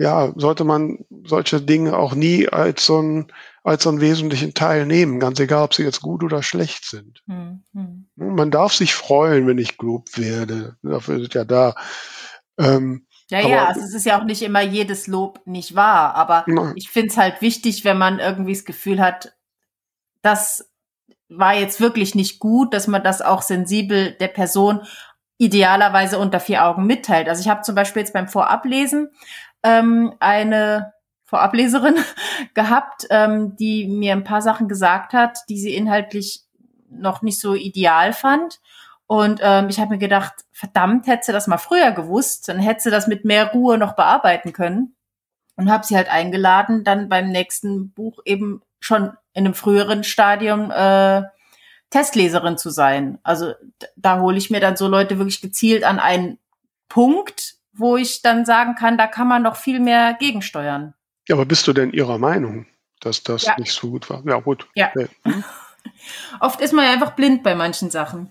ja, sollte man solche Dinge auch nie als so, ein, als so einen wesentlichen Teil nehmen, ganz egal, ob sie jetzt gut oder schlecht sind. Mhm. Man darf sich freuen, wenn ich gelobt werde. Dafür ist ja da. Ähm, ja, ja, also es ist ja auch nicht immer jedes Lob nicht wahr, aber nein. ich finde es halt wichtig, wenn man irgendwie das Gefühl hat, das war jetzt wirklich nicht gut, dass man das auch sensibel der Person idealerweise unter vier Augen mitteilt. Also ich habe zum Beispiel jetzt beim Vorablesen ähm, eine Vorableserin gehabt, ähm, die mir ein paar Sachen gesagt hat, die sie inhaltlich noch nicht so ideal fand. Und ähm, ich habe mir gedacht, verdammt, hätte sie das mal früher gewusst, dann hätte sie das mit mehr Ruhe noch bearbeiten können. Und habe sie halt eingeladen, dann beim nächsten Buch eben schon in einem früheren Stadium äh, Testleserin zu sein. Also da hole ich mir dann so Leute wirklich gezielt an einen Punkt, wo ich dann sagen kann, da kann man noch viel mehr gegensteuern. Ja, aber bist du denn Ihrer Meinung, dass das ja. nicht so gut war? Ja, gut. Ja. Hm? Oft ist man ja einfach blind bei manchen Sachen.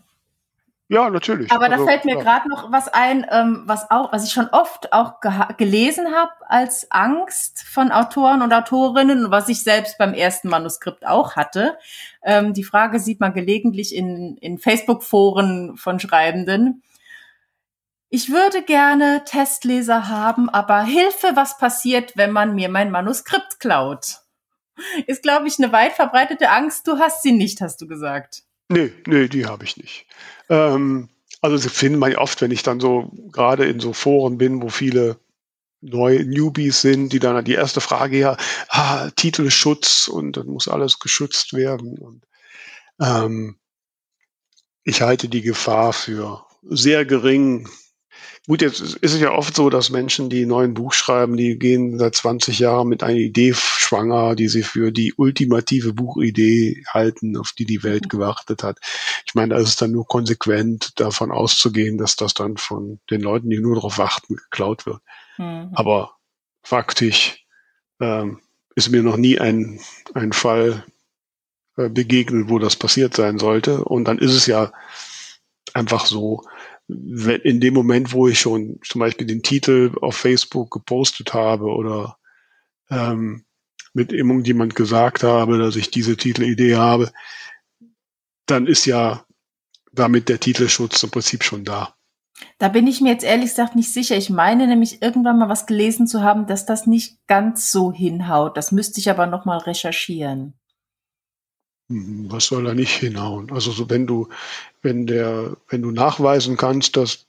Ja, natürlich. Aber also, da fällt mir ja. gerade noch was ein, ähm, was auch, was ich schon oft auch gelesen habe als Angst von Autoren und Autorinnen und was ich selbst beim ersten Manuskript auch hatte. Ähm, die Frage sieht man gelegentlich in, in Facebook-Foren von Schreibenden ich würde gerne Testleser haben, aber Hilfe, was passiert, wenn man mir mein Manuskript klaut? Ist, glaube ich, eine weit verbreitete Angst. Du hast sie nicht, hast du gesagt. Nee, nee, die habe ich nicht. Ähm, also sie finden man oft, wenn ich dann so gerade in so Foren bin, wo viele neue Newbies sind, die dann die erste Frage ja, ah, Titelschutz und dann muss alles geschützt werden. Und ähm, ich halte die Gefahr für sehr gering, Gut, jetzt ist es ja oft so, dass Menschen, die ein neues Buch schreiben, die gehen seit 20 Jahren mit einer Idee schwanger, die sie für die ultimative Buchidee halten, auf die die Welt mhm. gewartet hat. Ich meine, da ist es dann nur konsequent davon auszugehen, dass das dann von den Leuten, die nur darauf warten, geklaut wird. Mhm. Aber faktisch ähm, ist mir noch nie ein, ein Fall äh, begegnet, wo das passiert sein sollte. Und dann ist es ja einfach so, in dem Moment, wo ich schon zum Beispiel den Titel auf Facebook gepostet habe oder ähm, mit irgendjemand gesagt habe, dass ich diese Titelidee habe, dann ist ja damit der Titelschutz im Prinzip schon da. Da bin ich mir jetzt ehrlich gesagt nicht sicher. Ich meine nämlich irgendwann mal was gelesen zu haben, dass das nicht ganz so hinhaut. Das müsste ich aber noch mal recherchieren. Hm, was soll da nicht hinhauen? Also so, wenn du, wenn der, wenn du nachweisen kannst, dass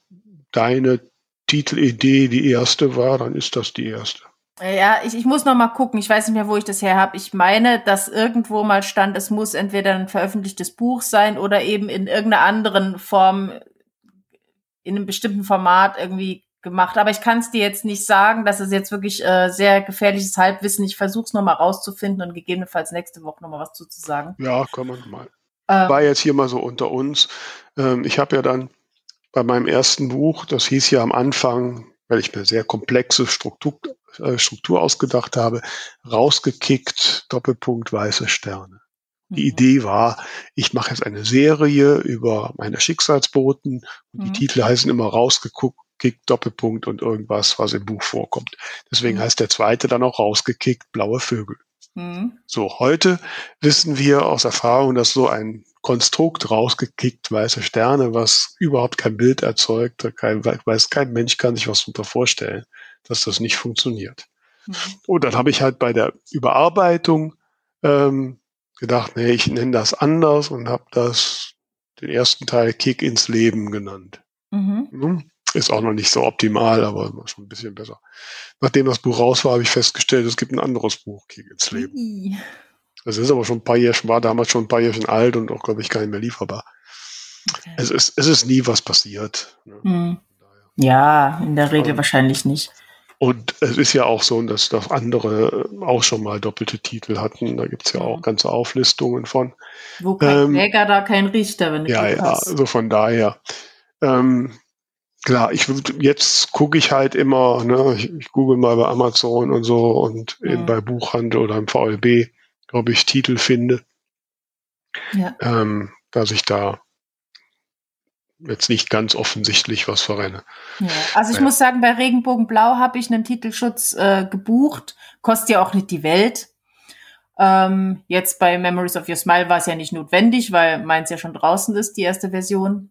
deine Titelidee die erste war, dann ist das die erste. Ja, ich, ich muss noch mal gucken. Ich weiß nicht mehr, wo ich das her habe. Ich meine, dass irgendwo mal stand, es muss entweder ein veröffentlichtes Buch sein oder eben in irgendeiner anderen Form, in einem bestimmten Format irgendwie gemacht. Aber ich kann es dir jetzt nicht sagen. Das ist jetzt wirklich äh, sehr gefährliches Halbwissen. Ich versuche es nochmal rauszufinden und gegebenenfalls nächste Woche nochmal was zu, zu sagen. Ja, kann man mal. Ähm, War jetzt hier mal so unter uns. Ähm, ich habe ja dann bei meinem ersten Buch, das hieß ja am Anfang, weil ich mir sehr komplexe Struktur, äh, Struktur ausgedacht habe, rausgekickt, Doppelpunkt, weiße Sterne. Die mhm. Idee war, ich mache jetzt eine Serie über meine Schicksalsboten und die mhm. Titel heißen immer rausgeguckt, rausgekickt, Doppelpunkt und irgendwas, was im Buch vorkommt. Deswegen mhm. heißt der zweite dann auch rausgekickt, blaue Vögel. Mhm. So, heute wissen wir aus Erfahrung, dass so ein Konstrukt rausgekickt, weiße Sterne, was überhaupt kein Bild erzeugt, kein, weiß kein Mensch kann sich was darunter vorstellen, dass das nicht funktioniert. Mhm. Und dann habe ich halt bei der Überarbeitung ähm, gedacht, nee, ich nenne das anders und habe das den ersten Teil Kick ins Leben genannt. Mhm. Ist auch noch nicht so optimal, aber schon ein bisschen besser. Nachdem das Buch raus war, habe ich festgestellt, es gibt ein anderes Buch, Kick ins Leben. Das ist aber schon ein paar Jahre, war damals schon ein paar Jahre alt und auch, glaube ich, gar nicht mehr lieferbar. Okay. Es, ist, es ist nie was passiert. Ne? Hm. Ja, in der Regel und, wahrscheinlich nicht. Und es ist ja auch so, dass, dass andere auch schon mal doppelte Titel hatten. Da gibt es ja auch hm. ganze Auflistungen von. Wo kein ähm, Träger, da kein Richter, wenn du Ja, ja, also von daher. Ähm, klar, ich jetzt gucke ich halt immer, ne, ich, ich, google mal bei Amazon und so und mhm. bei Buchhandel oder im VLB, ob ich Titel finde, ja. ähm, dass ich da jetzt nicht ganz offensichtlich was verrenne. Ja. Also ich ja. muss sagen, bei Regenbogenblau habe ich einen Titelschutz äh, gebucht, kostet ja auch nicht die Welt. Ähm, jetzt bei Memories of Your Smile war es ja nicht notwendig, weil meins ja schon draußen ist, die erste Version.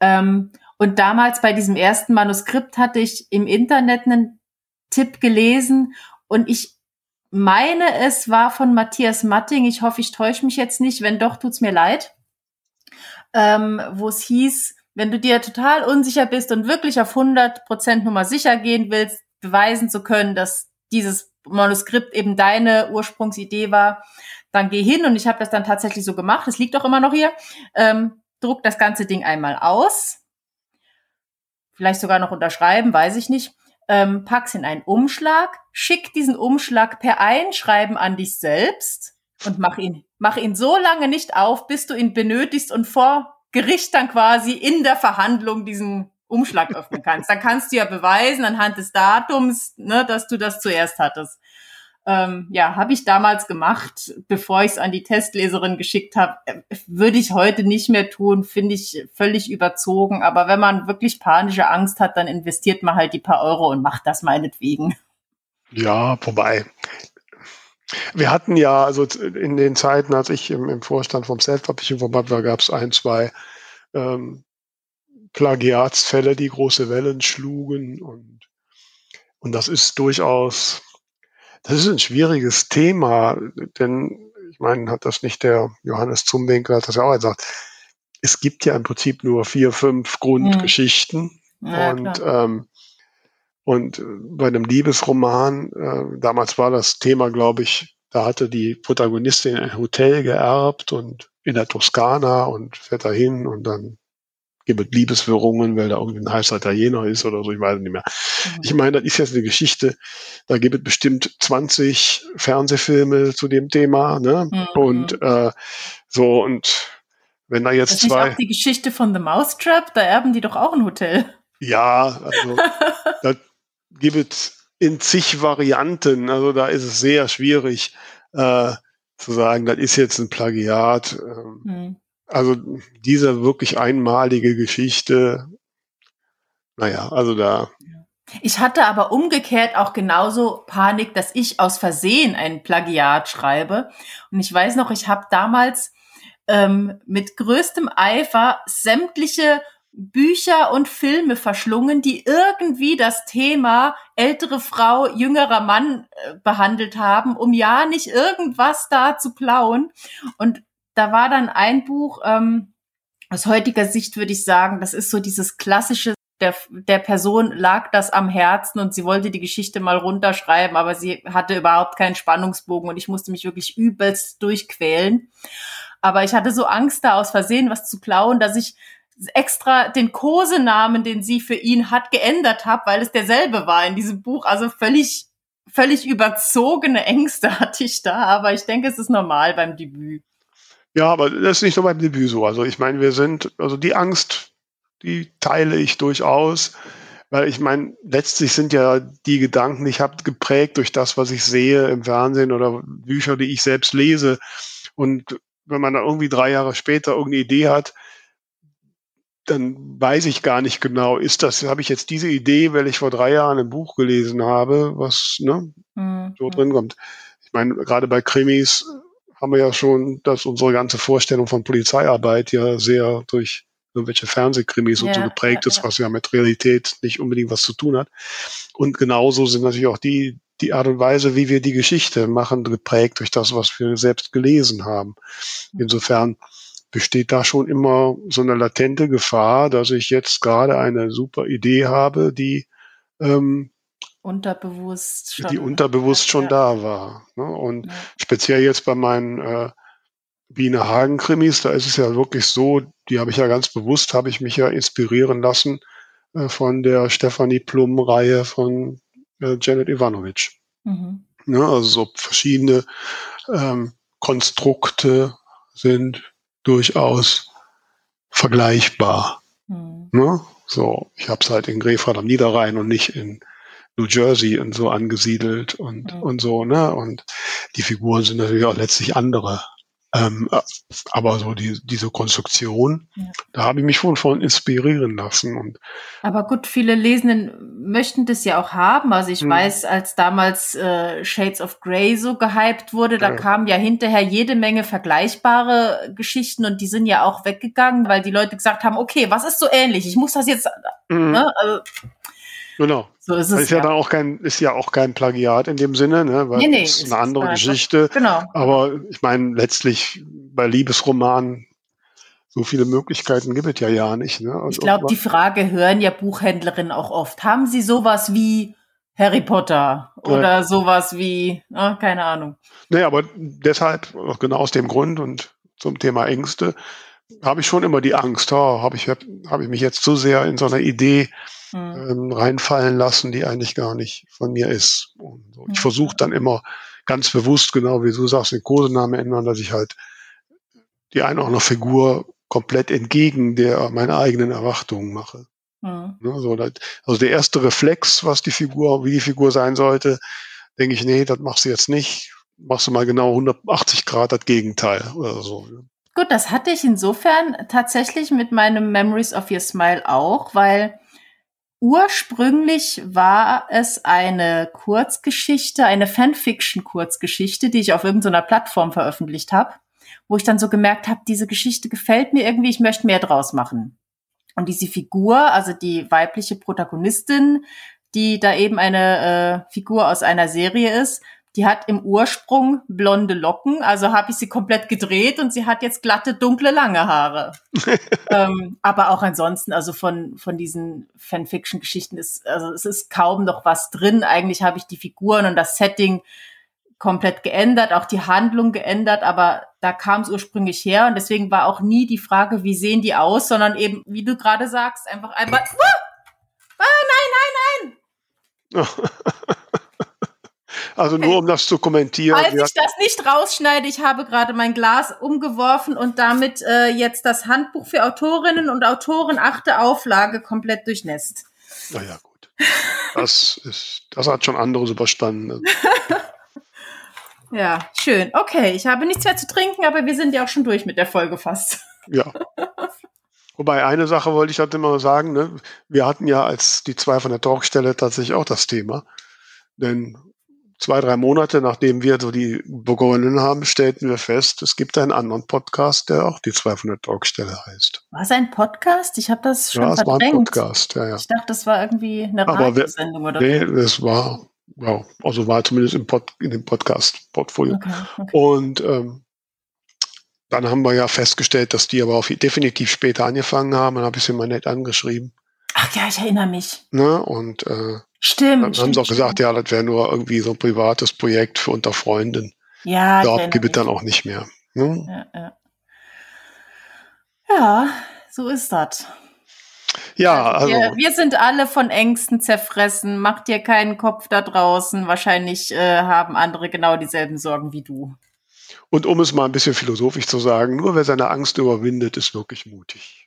Ähm, und damals bei diesem ersten Manuskript hatte ich im Internet einen Tipp gelesen und ich meine, es war von Matthias Matting. Ich hoffe, ich täusche mich jetzt nicht. Wenn doch, tut's mir leid. Ähm, wo es hieß, wenn du dir total unsicher bist und wirklich auf 100 Prozent Nummer sicher gehen willst, beweisen zu können, dass dieses Manuskript eben deine Ursprungsidee war, dann geh hin und ich habe das dann tatsächlich so gemacht. Es liegt auch immer noch hier. Ähm, druck das ganze Ding einmal aus, vielleicht sogar noch unterschreiben, weiß ich nicht. Ähm, pack's in einen Umschlag, schick diesen Umschlag per Einschreiben an dich selbst und mach ihn, mach ihn so lange nicht auf, bis du ihn benötigst und vor Gericht dann quasi in der Verhandlung diesen Umschlag öffnen kannst. Dann kannst du ja beweisen anhand des Datums, ne, dass du das zuerst hattest. Ähm, ja, habe ich damals gemacht, bevor ich es an die Testleserin geschickt habe. Äh, würde ich heute nicht mehr tun, finde ich völlig überzogen. Aber wenn man wirklich panische Angst hat, dann investiert man halt die paar Euro und macht das meinetwegen. Ja, wobei. Wir hatten ja, also in den Zeiten, als ich im, im Vorstand vom Self-Publishing-Verband war, gab es ein, zwei ähm, Plagiatsfälle, die große Wellen schlugen und, und das ist durchaus das ist ein schwieriges Thema, denn ich meine, hat das nicht der Johannes Zumwinkel, hat das ja auch gesagt. Es gibt ja im Prinzip nur vier, fünf Grundgeschichten. Mhm. Ja, und, ähm, und bei einem Liebesroman, äh, damals war das Thema, glaube ich, da hatte die Protagonistin ein Hotel geerbt und in der Toskana und fährt dahin und dann gibt Liebeswirrungen, weil da irgendwie ein heißer Italiener ist oder so, ich weiß nicht mehr. Mhm. Ich meine, das ist jetzt eine Geschichte, da gibt es bestimmt 20 Fernsehfilme zu dem Thema, ne? Mhm. Und äh, so, und wenn da jetzt das ist zwei. Nicht auch die Geschichte von The Mousetrap, da erben die doch auch ein Hotel. Ja, also da gibt es in zig Varianten, also da ist es sehr schwierig äh, zu sagen, das ist jetzt ein Plagiat. Ähm, mhm. Also diese wirklich einmalige Geschichte, naja, also da. Ich hatte aber umgekehrt auch genauso Panik, dass ich aus Versehen ein Plagiat schreibe. Und ich weiß noch, ich habe damals ähm, mit größtem Eifer sämtliche Bücher und Filme verschlungen, die irgendwie das Thema ältere Frau, jüngerer Mann äh, behandelt haben, um ja nicht irgendwas da zu klauen. Und da war dann ein Buch, ähm, aus heutiger Sicht würde ich sagen, das ist so dieses klassische, der, der Person lag das am Herzen und sie wollte die Geschichte mal runterschreiben, aber sie hatte überhaupt keinen Spannungsbogen und ich musste mich wirklich übelst durchquälen. Aber ich hatte so Angst, da aus Versehen was zu klauen, dass ich extra den Kosenamen, den sie für ihn hat, geändert habe, weil es derselbe war in diesem Buch. Also völlig, völlig überzogene Ängste hatte ich da, aber ich denke, es ist normal beim Debüt. Ja, aber das ist nicht nur beim Debüt so. Also ich meine, wir sind, also die Angst, die teile ich durchaus, weil ich meine, letztlich sind ja die Gedanken, die ich habe, geprägt durch das, was ich sehe im Fernsehen oder Bücher, die ich selbst lese. Und wenn man da irgendwie drei Jahre später irgendeine Idee hat, dann weiß ich gar nicht genau, ist das, habe ich jetzt diese Idee, weil ich vor drei Jahren ein Buch gelesen habe, was ne, mhm. so drin kommt. Ich meine, gerade bei Krimis haben wir ja schon, dass unsere ganze Vorstellung von Polizeiarbeit ja sehr durch irgendwelche Fernsehkrimis ja, und so geprägt ja, ist, was ja mit Realität nicht unbedingt was zu tun hat. Und genauso sind natürlich auch die, die Art und Weise, wie wir die Geschichte machen, geprägt durch das, was wir selbst gelesen haben. Mhm. Insofern besteht da schon immer so eine latente Gefahr, dass ich jetzt gerade eine super Idee habe, die ähm, unterbewusst schon, die unterbewusst schon ja. da war. Ne? Und ja. speziell jetzt bei meinen äh, Biene Hagen Krimis, da ist es ja wirklich so, die habe ich ja ganz bewusst, habe ich mich ja inspirieren lassen äh, von der Stefanie Plum Reihe von äh, Janet Ivanovic. Mhm. Ne? Also so verschiedene ähm, Konstrukte sind durchaus vergleichbar. Mhm. Ne? So, ich habe es halt in Grefrath am Niederrhein und nicht in New Jersey und so angesiedelt und, mhm. und so, ne? Und die Figuren sind natürlich auch letztlich andere. Ähm, aber so die, diese Konstruktion, ja. da habe ich mich schon von inspirieren lassen. Und aber gut, viele Lesenden möchten das ja auch haben. Also ich hm. weiß, als damals äh, Shades of Grey so gehypt wurde, da ja. kamen ja hinterher jede Menge vergleichbare Geschichten und die sind ja auch weggegangen, weil die Leute gesagt haben, okay, was ist so ähnlich? Ich muss das jetzt, mhm. ne? Also, Genau. So ist es. Ist ja, ja, dann auch kein, ist ja auch kein Plagiat in dem Sinne, ne? Weil nee, nee, das ist eine andere Geschichte. Genau. Aber ich meine, letztlich bei Liebesromanen so viele Möglichkeiten gibt es ja ja nicht. Ne? Also ich glaube, die Frage hören ja Buchhändlerinnen auch oft. Haben Sie sowas wie Harry Potter oder ja. sowas wie, oh, keine Ahnung. Nee, aber deshalb, genau aus dem Grund und zum Thema Ängste, habe ich schon immer die Angst, oh, habe ich, hab ich mich jetzt zu sehr in so einer Idee mhm. ähm, reinfallen lassen, die eigentlich gar nicht von mir ist. So. Ich mhm. versuche dann immer ganz bewusst, genau wie du sagst, den Kosenamen ändern, dass ich halt die eine oder andere Figur komplett entgegen der meiner eigenen Erwartungen mache. Mhm. Ne, so, also der erste Reflex, was die Figur, wie die Figur sein sollte, denke ich, nee, das machst du jetzt nicht. Machst du mal genau 180 Grad das Gegenteil oder so. Gut, das hatte ich insofern tatsächlich mit meinem Memories of Your Smile auch, weil Ursprünglich war es eine Kurzgeschichte, eine Fanfiction-Kurzgeschichte, die ich auf irgendeiner Plattform veröffentlicht habe, wo ich dann so gemerkt habe, diese Geschichte gefällt mir irgendwie, ich möchte mehr draus machen. Und diese Figur, also die weibliche Protagonistin, die da eben eine äh, Figur aus einer Serie ist, die hat im Ursprung blonde Locken, also habe ich sie komplett gedreht und sie hat jetzt glatte, dunkle, lange Haare. ähm, aber auch ansonsten, also von, von diesen Fanfiction-Geschichten ist, also es ist kaum noch was drin. Eigentlich habe ich die Figuren und das Setting komplett geändert, auch die Handlung geändert, aber da kam es ursprünglich her und deswegen war auch nie die Frage, wie sehen die aus, sondern eben, wie du gerade sagst, einfach einmal, ah, ah, nein, nein, nein. Also nur um das zu kommentieren. Falls ich das nicht rausschneide, ich habe gerade mein Glas umgeworfen und damit äh, jetzt das Handbuch für Autorinnen und Autoren achte Auflage komplett durchnässt. Naja, gut. Das ist, das hat schon anderes überstanden. ja, schön. Okay, ich habe nichts mehr zu trinken, aber wir sind ja auch schon durch mit der Folge fast. Ja. Wobei eine Sache wollte ich halt immer sagen, ne? wir hatten ja als die zwei von der Talkstelle tatsächlich auch das Thema. Denn zwei, drei Monate, nachdem wir so die begonnen haben, stellten wir fest, es gibt einen anderen Podcast, der auch die 200 Talkstelle heißt. War es ein Podcast? Ich habe das schon ja, verdrängt. es war ein Podcast, ja, ja. Ich dachte, das war irgendwie eine Radiosendung oder Nee, es war, ja, also war zumindest im Pod, in dem Podcast-Portfolio. Okay, okay. Und ähm, dann haben wir ja festgestellt, dass die aber auch definitiv später angefangen haben. Dann habe ich sie mal nett angeschrieben. Ach ja, ich erinnere mich. Ne? Und äh, Stimmt. Dann haben sie auch gesagt, ja, das wäre nur irgendwie so ein privates Projekt für unter Freunden. Ja, Dort gibt es dann auch nicht mehr. Ne? Ja, ja. ja, so ist das. Ja, also. Wir, wir, sind alle von Ängsten zerfressen. Mach dir keinen Kopf da draußen. Wahrscheinlich äh, haben andere genau dieselben Sorgen wie du. Und um es mal ein bisschen philosophisch zu sagen, nur wer seine Angst überwindet, ist wirklich mutig.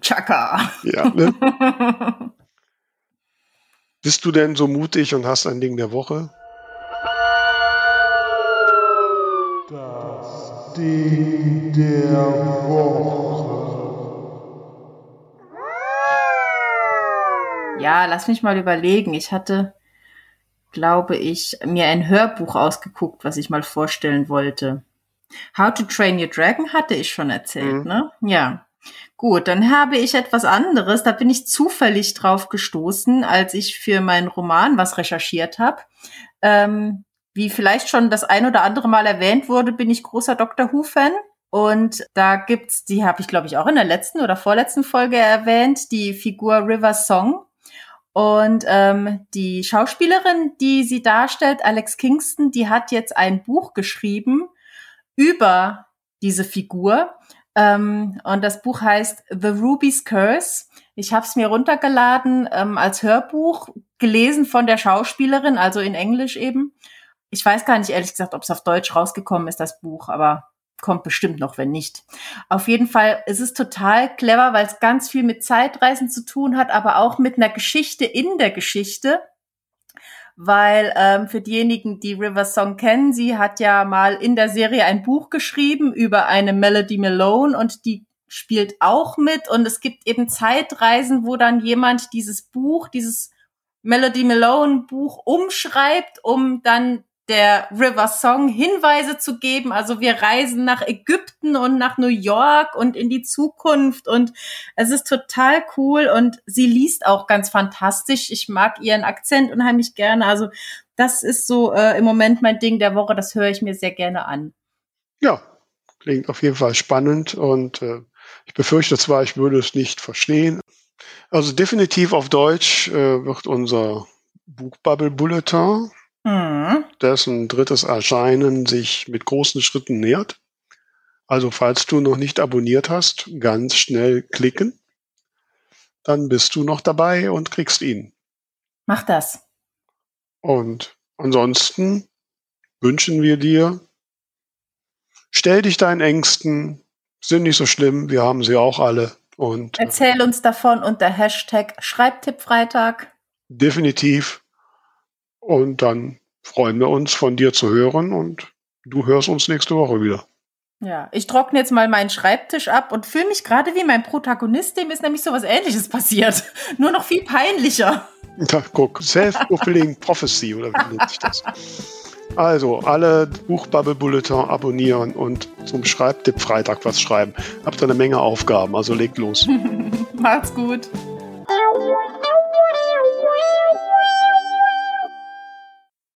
Chaka. Ja, ne? Bist du denn so mutig und hast ein Ding der Woche? Das Ding der Woche. Ja, lass mich mal überlegen. Ich hatte, glaube ich, mir ein Hörbuch ausgeguckt, was ich mal vorstellen wollte. How to Train Your Dragon hatte ich schon erzählt, mhm. ne? Ja. Gut, dann habe ich etwas anderes. Da bin ich zufällig drauf gestoßen, als ich für meinen Roman was recherchiert habe. Ähm, wie vielleicht schon das ein oder andere Mal erwähnt wurde, bin ich großer Dr. Who-Fan. Und da gibt's, die habe ich glaube ich auch in der letzten oder vorletzten Folge erwähnt, die Figur River Song. Und ähm, die Schauspielerin, die sie darstellt, Alex Kingston, die hat jetzt ein Buch geschrieben über diese Figur. Ähm, und das Buch heißt The Ruby's Curse. Ich habe es mir runtergeladen ähm, als Hörbuch, gelesen von der Schauspielerin, also in Englisch eben. Ich weiß gar nicht ehrlich gesagt, ob es auf Deutsch rausgekommen ist, das Buch, aber kommt bestimmt noch, wenn nicht. Auf jeden Fall ist es total clever, weil es ganz viel mit Zeitreisen zu tun hat, aber auch mit einer Geschichte in der Geschichte weil ähm, für diejenigen, die River Song kennen, sie hat ja mal in der Serie ein Buch geschrieben über eine Melody Malone und die spielt auch mit. Und es gibt eben Zeitreisen, wo dann jemand dieses Buch, dieses Melody Malone Buch umschreibt, um dann der River Song Hinweise zu geben. Also wir reisen nach Ägypten und nach New York und in die Zukunft und es ist total cool und sie liest auch ganz fantastisch. Ich mag ihren Akzent unheimlich gerne. Also das ist so äh, im Moment mein Ding der Woche. Das höre ich mir sehr gerne an. Ja, klingt auf jeden Fall spannend und äh, ich befürchte zwar, ich würde es nicht verstehen. Also definitiv auf Deutsch äh, wird unser Buchbubble Bulletin mhm. dessen drittes Erscheinen sich mit großen Schritten nähert. Also falls du noch nicht abonniert hast, ganz schnell klicken. Dann bist du noch dabei und kriegst ihn. Mach das. Und ansonsten wünschen wir dir, stell dich deinen Ängsten, sind nicht so schlimm, wir haben sie auch alle. Und Erzähl uns davon unter Hashtag Schreibtippfreitag. Definitiv. Und dann freuen wir uns, von dir zu hören und du hörst uns nächste Woche wieder. Ja, ich trockne jetzt mal meinen Schreibtisch ab und fühle mich gerade wie mein Protagonist, dem ist nämlich so was ähnliches passiert. Nur noch viel peinlicher. Ja, guck, Self-Fulfilling Prophecy oder wie nennt sich das? Also, alle Buchbubble Bulletin abonnieren und zum Schreibtipp Freitag was schreiben. Habt ihr eine Menge Aufgaben, also legt los. Macht's gut.